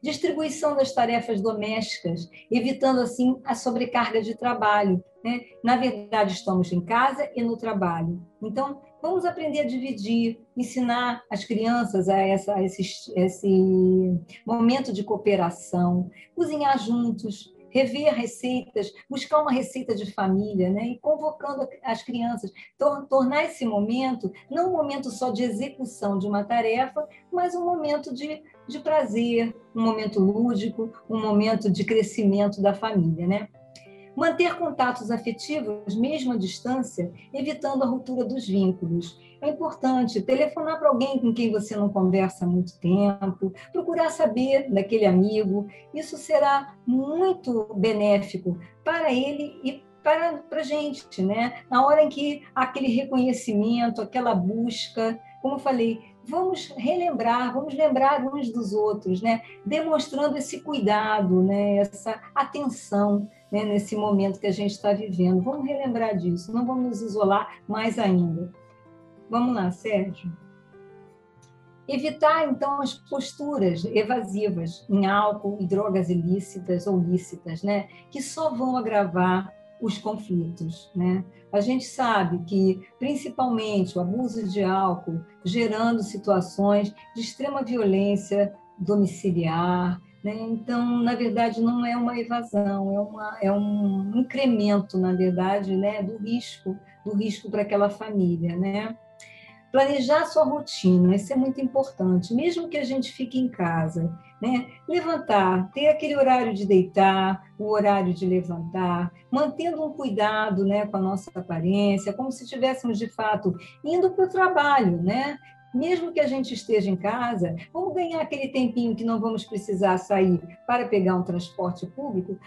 Distribuição das tarefas domésticas, evitando assim a sobrecarga de trabalho. Né? Na verdade, estamos em casa e no trabalho. Então, vamos aprender a dividir, ensinar as crianças a, essa, a esse, esse momento de cooperação, cozinhar juntos, rever receitas, buscar uma receita de família, né? e convocando as crianças, tor tornar esse momento não um momento só de execução de uma tarefa, mas um momento de, de prazer, um momento lúdico, um momento de crescimento da família. Né? Manter contatos afetivos, mesmo à distância, evitando a ruptura dos vínculos. É importante telefonar para alguém com quem você não conversa há muito tempo, procurar saber daquele amigo. Isso será muito benéfico para ele e para, para a gente, né? Na hora em que aquele reconhecimento, aquela busca, como eu falei, vamos relembrar, vamos lembrar uns dos outros, né? Demonstrando esse cuidado, né? Essa atenção né? nesse momento que a gente está vivendo. Vamos relembrar disso, não vamos nos isolar mais ainda. Vamos lá, Sérgio. Evitar, então, as posturas evasivas em álcool e drogas ilícitas ou lícitas, né? que só vão agravar os conflitos. Né? A gente sabe que, principalmente, o abuso de álcool gerando situações de extrema violência domiciliar. Né? Então, na verdade, não é uma evasão, é, uma, é um incremento, na verdade, né? do risco, do risco para aquela família. Né? Planejar sua rotina, isso é muito importante, mesmo que a gente fique em casa. Né? Levantar, ter aquele horário de deitar, o horário de levantar, mantendo um cuidado né, com a nossa aparência, como se estivéssemos, de fato, indo para o trabalho, né? mesmo que a gente esteja em casa, vamos ganhar aquele tempinho que não vamos precisar sair para pegar um transporte público,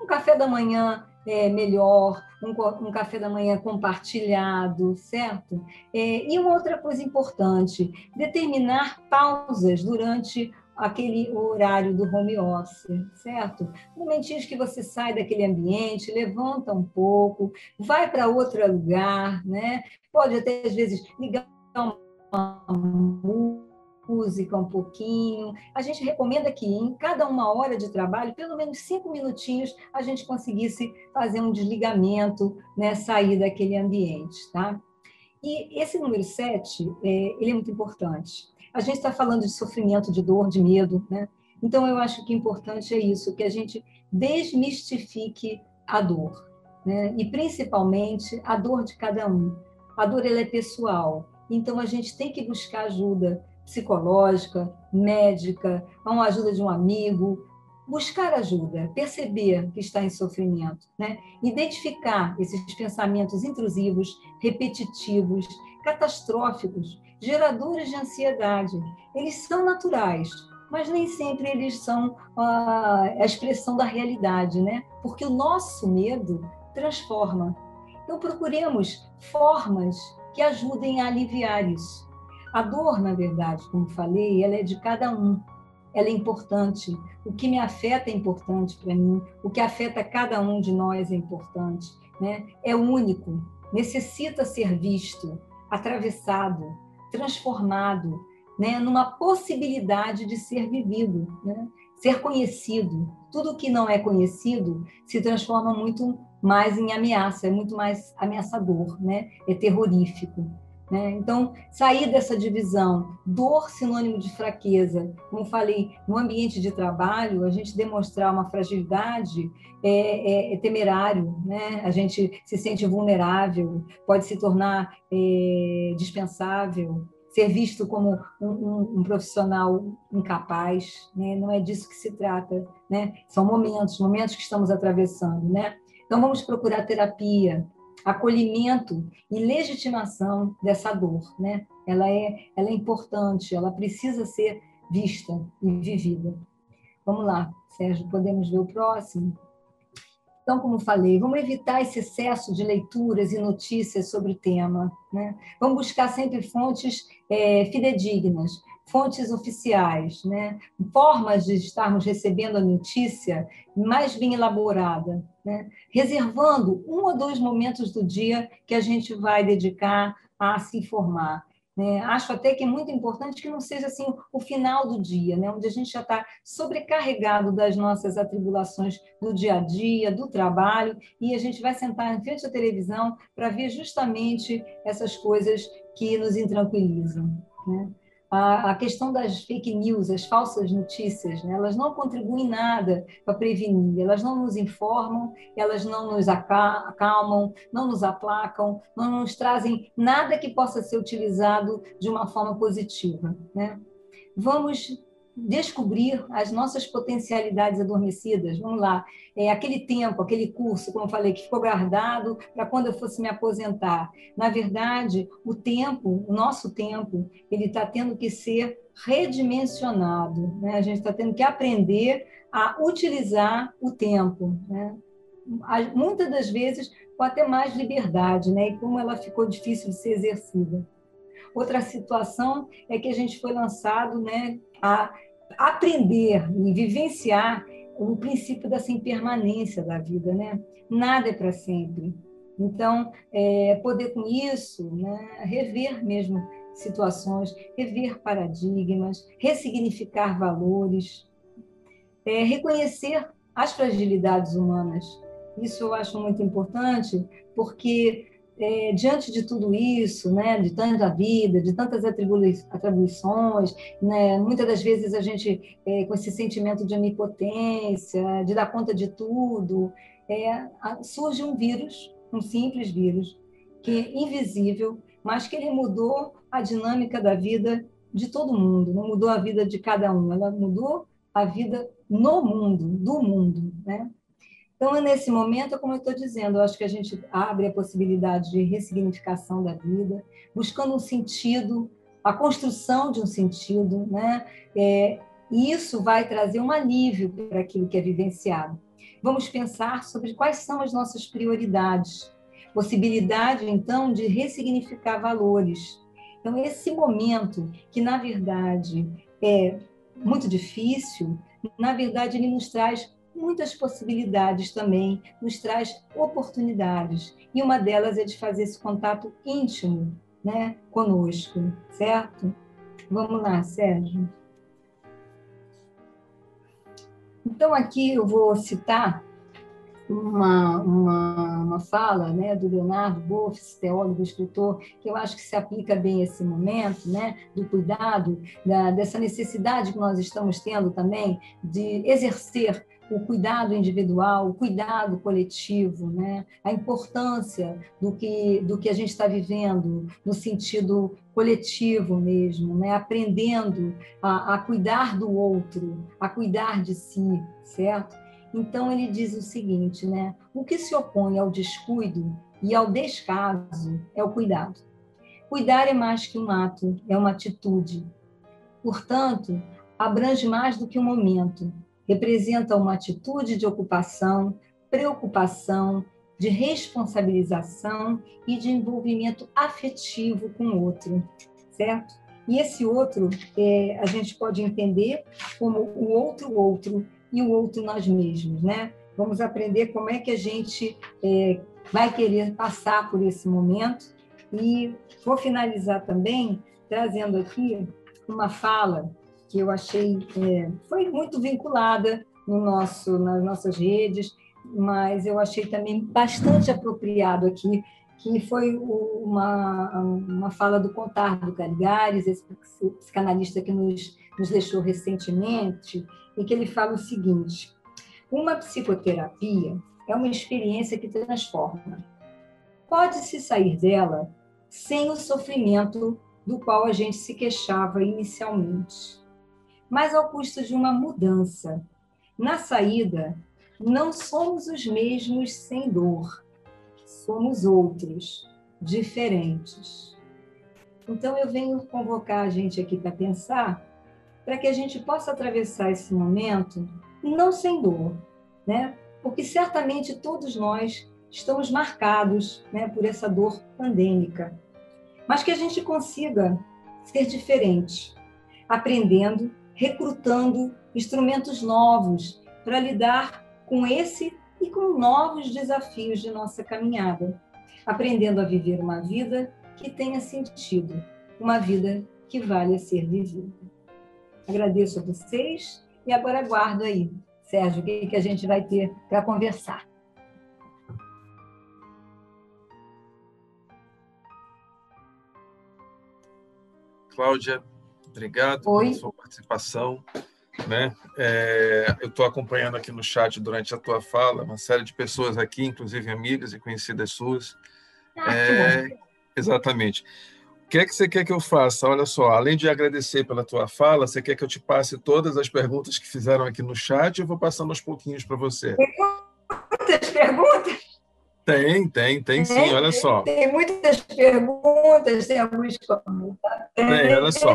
um café da manhã é, melhor, um, um, café da manhã compartilhado, certo? É, e uma outra coisa importante, determinar pausas durante aquele horário do home office, certo? Momentinhos que você sai daquele ambiente, levanta um pouco, vai para outro lugar, né? Pode até às vezes ligar uma música um pouquinho. A gente recomenda que em cada uma hora de trabalho, pelo menos cinco minutinhos, a gente conseguisse fazer um desligamento, né, sair daquele ambiente, tá? E esse número sete, é, ele é muito importante. A gente está falando de sofrimento, de dor, de medo, né? Então, eu acho que importante é isso, que a gente desmistifique a dor, né? E, principalmente, a dor de cada um. A dor, ela é pessoal. Então, a gente tem que buscar ajuda psicológica, médica, uma ajuda de um amigo, buscar ajuda, perceber que está em sofrimento, né? identificar esses pensamentos intrusivos, repetitivos, catastróficos, geradores de ansiedade. Eles são naturais, mas nem sempre eles são a expressão da realidade, né? Porque o nosso medo transforma. Então procuremos formas que ajudem a aliviar isso. A dor, na verdade, como falei, ela é de cada um. Ela é importante. O que me afeta é importante para mim. O que afeta cada um de nós é importante. Né? É único. Necessita ser visto, atravessado, transformado, né? numa possibilidade de ser vivido. Né? ser conhecido. Tudo que não é conhecido se transforma muito mais em ameaça, é muito mais ameaçador, né? é terrorífico. Né? Então, sair dessa divisão, dor sinônimo de fraqueza, como falei, no ambiente de trabalho, a gente demonstrar uma fragilidade é, é, é temerário, né? a gente se sente vulnerável, pode se tornar é, dispensável, ser visto como um, um, um profissional incapaz, né? não é disso que se trata, né? são momentos, momentos que estamos atravessando. Né? Então, vamos procurar terapia, acolhimento e legitimação dessa dor, né? Ela é, ela é importante, ela precisa ser vista e vivida. Vamos lá, Sérgio, podemos ver o próximo? Então, como falei, vamos evitar esse excesso de leituras e notícias sobre o tema. Né? Vamos buscar sempre fontes é, fidedignas, fontes oficiais, né? formas de estarmos recebendo a notícia mais bem elaborada, né? reservando um ou dois momentos do dia que a gente vai dedicar a se informar. Né? Acho até que é muito importante que não seja assim o final do dia, né? onde a gente já está sobrecarregado das nossas atribulações do dia a dia, do trabalho, e a gente vai sentar em frente à televisão para ver justamente essas coisas que nos intranquilizam. Né? A, questão das fake news, as falsas notícias, né? elas não contribuem nada para prevenir, elas não nos informam, elas não nos acalmam, não nos aplacam, não nos trazem nada que possa ser utilizado de uma forma positiva. Né? Vamos descobrir as nossas potencialidades adormecidas. Vamos lá, é, aquele tempo, aquele curso, como eu falei, que ficou guardado para quando eu fosse me aposentar. Na verdade, o tempo, o nosso tempo, ele está tendo que ser redimensionado. Né? A gente está tendo que aprender a utilizar o tempo. Né? Muitas das vezes com até mais liberdade, né? e como ela ficou difícil de ser exercida. Outra situação é que a gente foi lançado né, a aprender e vivenciar o princípio dessa impermanência da vida, né? Nada é para sempre. Então, é, poder com isso, né, rever mesmo situações, rever paradigmas, ressignificar valores, é, reconhecer as fragilidades humanas. Isso eu acho muito importante, porque é, diante de tudo isso, né, de tanta vida, de tantas atribuições, né, muitas das vezes a gente, é, com esse sentimento de onipotência, de dar conta de tudo, é, surge um vírus, um simples vírus, que é invisível, mas que ele mudou a dinâmica da vida de todo mundo, não mudou a vida de cada um, ela mudou a vida no mundo, do mundo, né? Então, é nesse momento, como eu estou dizendo, eu acho que a gente abre a possibilidade de ressignificação da vida, buscando um sentido, a construção de um sentido, né? É, e isso vai trazer um alívio para aquilo que é vivenciado. Vamos pensar sobre quais são as nossas prioridades, possibilidade, então, de ressignificar valores. Então, esse momento, que na verdade é muito difícil, na verdade, ele nos traz muitas possibilidades também, nos traz oportunidades. E uma delas é de fazer esse contato íntimo né, conosco, certo? Vamos lá, Sérgio. Então, aqui eu vou citar uma, uma, uma fala né, do Leonardo Boff, teólogo, escritor, que eu acho que se aplica bem a esse momento, né, do cuidado, da, dessa necessidade que nós estamos tendo também de exercer o cuidado individual, o cuidado coletivo, né? a importância do que, do que a gente está vivendo no sentido coletivo mesmo, né? aprendendo a, a cuidar do outro, a cuidar de si, certo? Então ele diz o seguinte, né? O que se opõe ao descuido e ao descaso é o cuidado. Cuidar é mais que um ato, é uma atitude. Portanto, abrange mais do que um momento, representa uma atitude de ocupação, preocupação, de responsabilização e de envolvimento afetivo com o outro, certo? E esse outro é, a gente pode entender como o outro outro e o outro nós mesmos, né? Vamos aprender como é que a gente é, vai querer passar por esse momento e vou finalizar também trazendo aqui uma fala que eu achei é, foi muito vinculada no nosso nas nossas redes, mas eu achei também bastante apropriado aqui que foi uma, uma fala do Contardo Caligares, esse psicanalista que nos, nos deixou recentemente, em que ele fala o seguinte: uma psicoterapia é uma experiência que transforma. Pode-se sair dela sem o sofrimento do qual a gente se queixava inicialmente, mas ao custo de uma mudança. Na saída, não somos os mesmos sem dor somos outros, diferentes. Então, eu venho convocar a gente aqui para pensar, para que a gente possa atravessar esse momento não sem dor, né? Porque certamente todos nós estamos marcados né, por essa dor pandêmica, mas que a gente consiga ser diferente, aprendendo, recrutando instrumentos novos para lidar com esse e com novos desafios de nossa caminhada, aprendendo a viver uma vida que tenha sentido, uma vida que vale ser vivida. Agradeço a vocês e agora aguardo aí, Sérgio, o que, que a gente vai ter para conversar.
Cláudia, obrigado Oi. pela sua participação. Né? É, eu estou acompanhando aqui no chat durante a tua fala uma série de pessoas aqui, inclusive amigas e conhecidas suas. Ah, é, exatamente. O que é que você quer que eu faça? Olha só, além de agradecer pela tua fala, você quer que eu te passe todas as perguntas que fizeram aqui no chat? Eu vou passando aos pouquinhos para você.
Tem muitas perguntas?
Tem, tem, tem sim, olha só.
Tem muitas perguntas, tem alguns comentários.
Tem, olha só.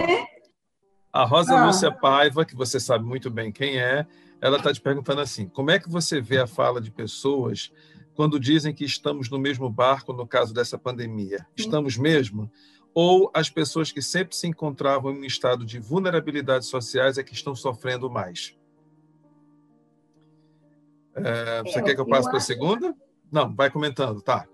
A Rosa ah. Lúcia Paiva, que você sabe muito bem quem é, ela está te perguntando assim: como é que você vê a fala de pessoas quando dizem que estamos no mesmo barco no caso dessa pandemia? Estamos mesmo? Ou as pessoas que sempre se encontravam em um estado de vulnerabilidades sociais é que estão sofrendo mais? É, você é, quer que eu passe para a segunda? Não, vai comentando, tá.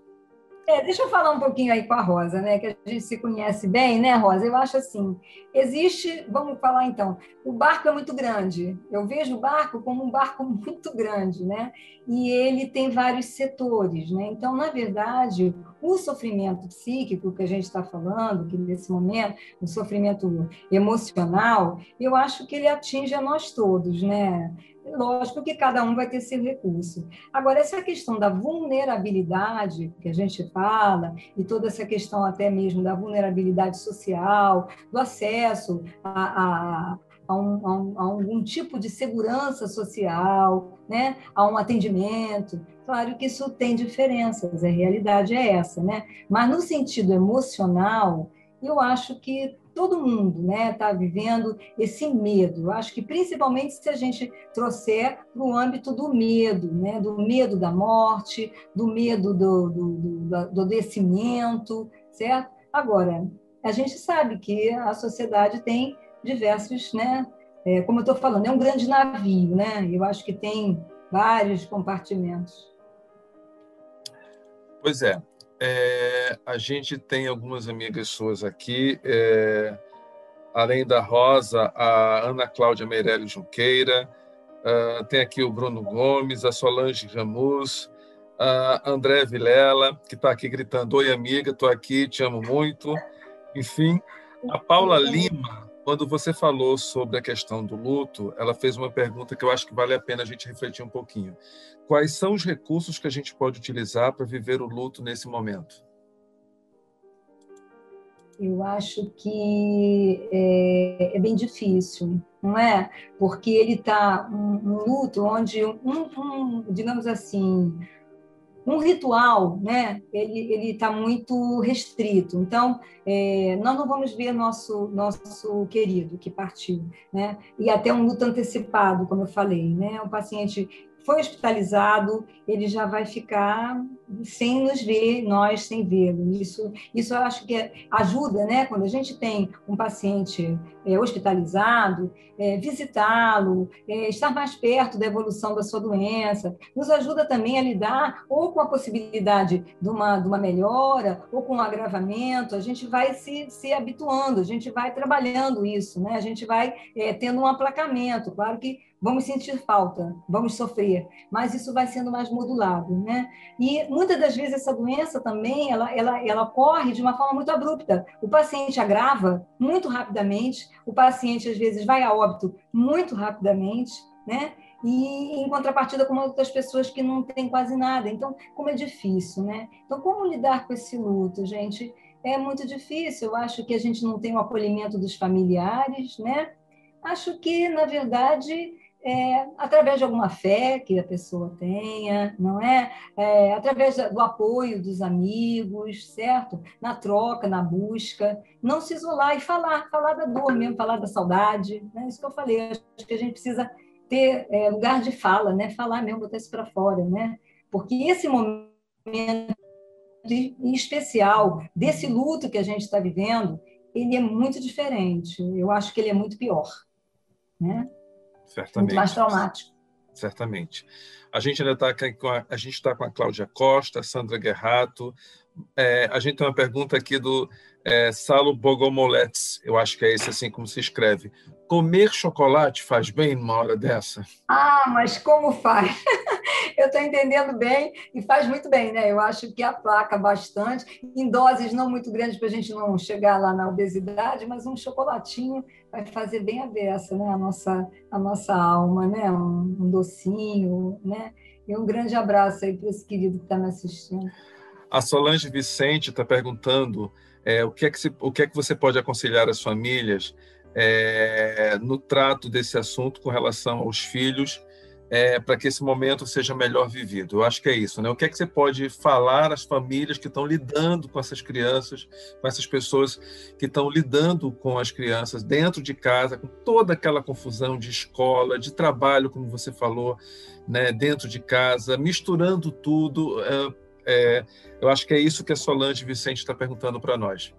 É, deixa eu falar um pouquinho aí com a Rosa, né? Que a gente se conhece bem, né, Rosa? Eu acho assim, existe, vamos falar então, o barco é muito grande. Eu vejo o barco como um barco muito grande, né? E ele tem vários setores, né? Então, na verdade, o sofrimento psíquico que a gente está falando, que nesse momento, o sofrimento emocional, eu acho que ele atinge a nós todos, né? Lógico que cada um vai ter seu recurso. Agora, essa questão da vulnerabilidade que a gente fala, e toda essa questão até mesmo da vulnerabilidade social, do acesso a, a, a, um, a, um, a algum tipo de segurança social, né? a um atendimento. Claro que isso tem diferenças, a realidade é essa, né? Mas no sentido emocional, eu acho que todo mundo está né, tá vivendo esse medo. Eu acho que principalmente se a gente trouxer para o âmbito do medo, né, do medo da morte, do medo do, do, do, do adoecimento, certo? Agora, a gente sabe que a sociedade tem diversos, né, é, como eu estou falando, é um grande navio, né? Eu acho que tem vários compartimentos.
Pois é. É, a gente tem algumas amigas suas aqui, é, além da Rosa, a Ana Cláudia Meirelles Junqueira, uh, tem aqui o Bruno Gomes, a Solange Ramus, a André Vilela, que está aqui gritando: Oi, amiga, estou aqui, te amo muito. Enfim, a Paula Lima, quando você falou sobre a questão do luto, ela fez uma pergunta que eu acho que vale a pena a gente refletir um pouquinho. Quais são os recursos que a gente pode utilizar para viver o luto nesse momento?
Eu acho que é, é bem difícil, não é? Porque ele está um, um, luto onde um, um digamos assim, um ritual, né, ele está muito restrito. Então, é, nós não vamos ver nosso nosso querido que partiu, né, e até um luto antecipado, como eu falei, né, o paciente foi hospitalizado, ele já vai ficar sem nos ver, nós sem vê-lo. Isso, isso eu acho que ajuda, né? Quando a gente tem um paciente é, hospitalizado, é, visitá-lo, é, estar mais perto da evolução da sua doença, nos ajuda também a lidar ou com a possibilidade de uma, de uma melhora ou com um agravamento. A gente vai se, se habituando, a gente vai trabalhando isso, né? A gente vai é, tendo um aplacamento. Claro que vamos sentir falta, vamos sofrer, mas isso vai sendo mais modulado, né? E muitas das vezes essa doença também, ela, ela, ela ocorre de uma forma muito abrupta. O paciente agrava muito rapidamente, o paciente às vezes vai a óbito muito rapidamente, né? E em contrapartida com outras pessoas que não têm quase nada. Então, como é difícil, né? Então, como lidar com esse luto, gente? É muito difícil. Eu acho que a gente não tem o acolhimento dos familiares, né? Acho que, na verdade, é, através de alguma fé que a pessoa tenha, não é? é? Através do apoio dos amigos, certo? Na troca, na busca, não se isolar e falar, falar da dor mesmo, falar da saudade, né? Isso que eu falei, acho que a gente precisa ter é, lugar de fala, né? Falar mesmo, botar isso para fora, né? Porque esse momento em especial desse luto que a gente está vivendo, ele é muito diferente. Eu acho que ele é muito pior, né?
Certamente. Muito
mais traumático.
Certamente. A gente ainda está com a, a gente está com a Cláudia Costa, Sandra Guerrato. É, a gente tem uma pergunta aqui do é, Salo Bogomolets, eu acho que é esse assim como se escreve. Comer chocolate faz bem numa hora dessa?
Ah, mas como faz? eu estou entendendo bem e faz muito bem, né? Eu acho que aplaca bastante, em doses não muito grandes para a gente não chegar lá na obesidade, mas um chocolatinho vai fazer bem a beça, né? A nossa, a nossa alma, né? Um, um docinho, né? E um grande abraço aí para esse querido que está me assistindo.
A Solange Vicente está perguntando é, o, que é que se, o que é que você pode aconselhar as famílias é, no trato desse assunto com relação aos filhos, é, para que esse momento seja melhor vivido. Eu acho que é isso, né? O que é que você pode falar às famílias que estão lidando com essas crianças, com essas pessoas que estão lidando com as crianças dentro de casa, com toda aquela confusão de escola, de trabalho, como você falou, né? Dentro de casa, misturando tudo. É, é, eu acho que é isso que a Solange Vicente está perguntando para nós.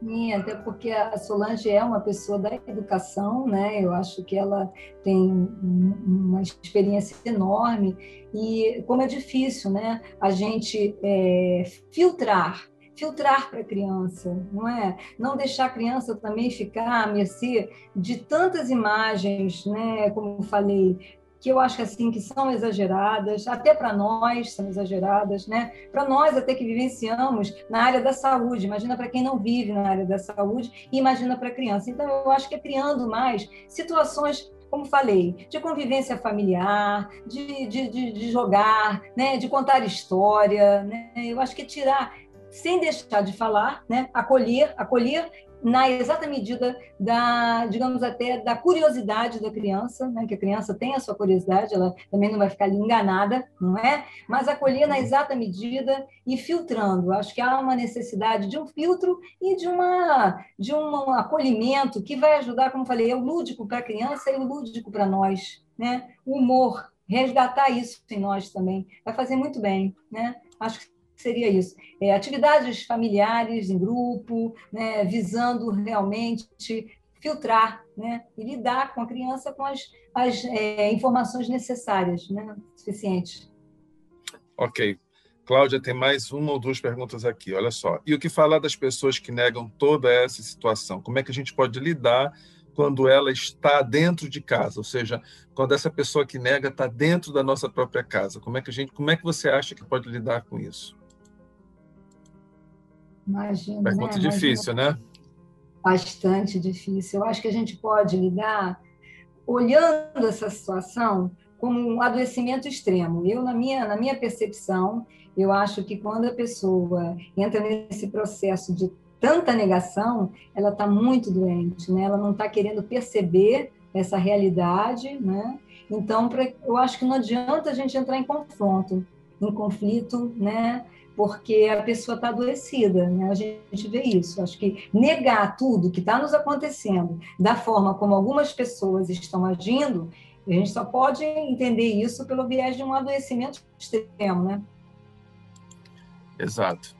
Sim, até porque a Solange é uma pessoa da educação, né? Eu acho que ela tem uma experiência enorme e como é difícil, né? A gente é, filtrar filtrar para a criança, não é? Não deixar a criança também ficar à mercê de tantas imagens, né? Como falei, que eu acho assim que são exageradas, até para nós são exageradas, né? Para nós até que vivenciamos na área da saúde, imagina para quem não vive na área da saúde e imagina para criança. Então eu acho que é criando mais situações como falei, de convivência familiar, de, de, de, de jogar, né, de contar história, né? Eu acho que tirar sem deixar de falar, né? acolher, acolher na exata medida da, digamos até, da curiosidade da criança, né? que a criança tem a sua curiosidade, ela também não vai ficar enganada, não é? Mas acolher na exata medida e filtrando. Acho que há uma necessidade de um filtro e de, uma, de um acolhimento que vai ajudar, como falei, é o lúdico para a criança e o lúdico para nós, né? O humor, resgatar isso em nós também, vai fazer muito bem, né? Acho que seria isso. É, atividades familiares em grupo, né, visando realmente filtrar né, e lidar com a criança com as, as é, informações necessárias, né, suficientes.
Ok. Cláudia, tem mais uma ou duas perguntas aqui, olha só. E o que falar das pessoas que negam toda essa situação? Como é que a gente pode lidar quando ela está dentro de casa, ou seja, quando essa pessoa que nega está dentro da nossa própria casa? Como é que a gente, como é que você acha que pode lidar com isso?
Imagina.
Pergunta né? difícil, né?
Bastante difícil. Eu acho que a gente pode lidar olhando essa situação como um adoecimento extremo. Eu, na minha, na minha percepção, eu acho que quando a pessoa entra nesse processo de tanta negação, ela está muito doente, né? Ela não está querendo perceber essa realidade, né? Então, pra, eu acho que não adianta a gente entrar em confronto, em conflito, né? Porque a pessoa está adoecida, né? A gente vê isso. Acho que negar tudo que está nos acontecendo da forma como algumas pessoas estão agindo, A gente só pode entender isso pelo viés de um adoecimento extremo, né?
Exato.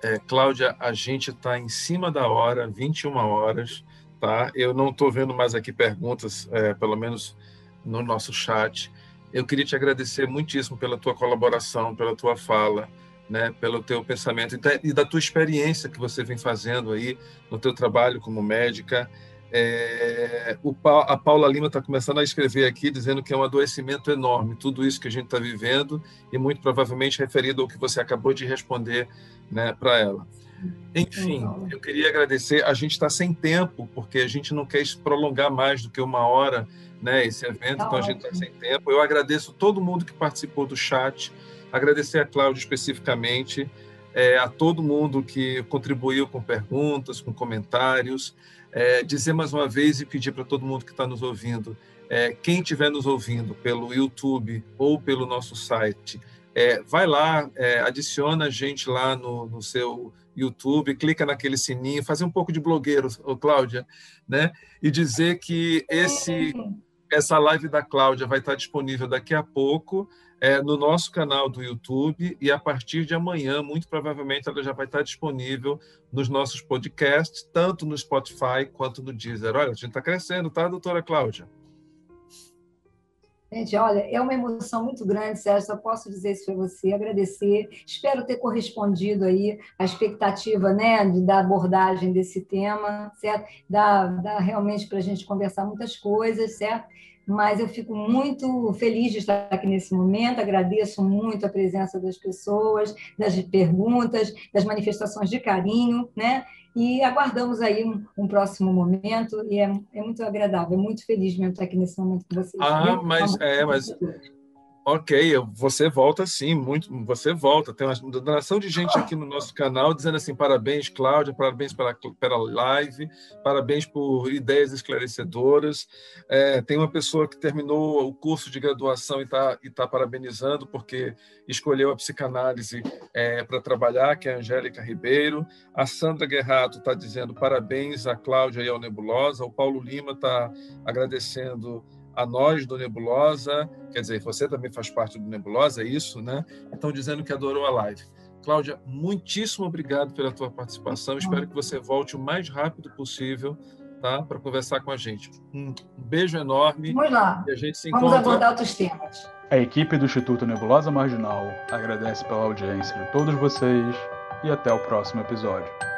É, Cláudia, a gente está em cima da hora, 21 horas, tá? Eu não estou vendo mais aqui perguntas, é, pelo menos no nosso chat. Eu queria te agradecer muitíssimo pela tua colaboração, pela tua fala, né, pelo teu pensamento e da tua experiência que você vem fazendo aí no teu trabalho como médica. É, o, a Paula Lima está começando a escrever aqui, dizendo que é um adoecimento enorme, tudo isso que a gente está vivendo, e muito provavelmente referido ao que você acabou de responder né, para ela. Enfim, eu queria agradecer. A gente está sem tempo, porque a gente não quer prolongar mais do que uma hora né, esse evento, tá então a gente está sem tempo. Eu agradeço todo mundo que participou do chat, agradecer a Cláudia especificamente, é, a todo mundo que contribuiu com perguntas, com comentários. É, dizer mais uma vez e pedir para todo mundo que está nos ouvindo, é, quem estiver nos ouvindo pelo YouTube ou pelo nosso site, é, vai lá, é, adiciona a gente lá no, no seu YouTube, clica naquele sininho, fazer um pouco de blogueiro, ô, Cláudia, né? E dizer que esse essa live da Cláudia vai estar disponível daqui a pouco é, no nosso canal do YouTube e a partir de amanhã, muito provavelmente, ela já vai estar disponível nos nossos podcasts, tanto no Spotify quanto no Deezer. Olha, a gente está crescendo, tá, doutora Cláudia?
Gente, olha, é uma emoção muito grande, Sérgio, só posso dizer isso para você, agradecer. Espero ter correspondido aí à expectativa né, da abordagem desse tema, certo? Dá, dá realmente para a gente conversar muitas coisas, certo? Mas eu fico muito feliz de estar aqui nesse momento, agradeço muito a presença das pessoas, das perguntas, das manifestações de carinho, né? E aguardamos aí um, um próximo momento, e é, é, muito agradável, muito feliz mesmo estar aqui nesse momento com vocês.
Ah, mas, é, mas Ok, você volta sim, muito, você volta. Tem uma donação de gente aqui no nosso canal dizendo assim: parabéns, Cláudia, parabéns pela, pela live, parabéns por ideias esclarecedoras. É, tem uma pessoa que terminou o curso de graduação e está e tá parabenizando porque escolheu a psicanálise é, para trabalhar, que é a Angélica Ribeiro. A Sandra Guerrato está dizendo parabéns a Cláudia e ao Nebulosa. O Paulo Lima está agradecendo a nós do Nebulosa, quer dizer, você também faz parte do Nebulosa, é isso, né? Estão dizendo que adorou a live. Cláudia, muitíssimo obrigado pela tua participação. Espero que você volte o mais rápido possível, tá? Para conversar com a gente. Um beijo enorme.
Vamos lá.
E a gente se
Vamos
encontra...
abordar outros temas.
A equipe do Instituto Nebulosa Marginal agradece pela audiência de todos vocês e até o próximo episódio.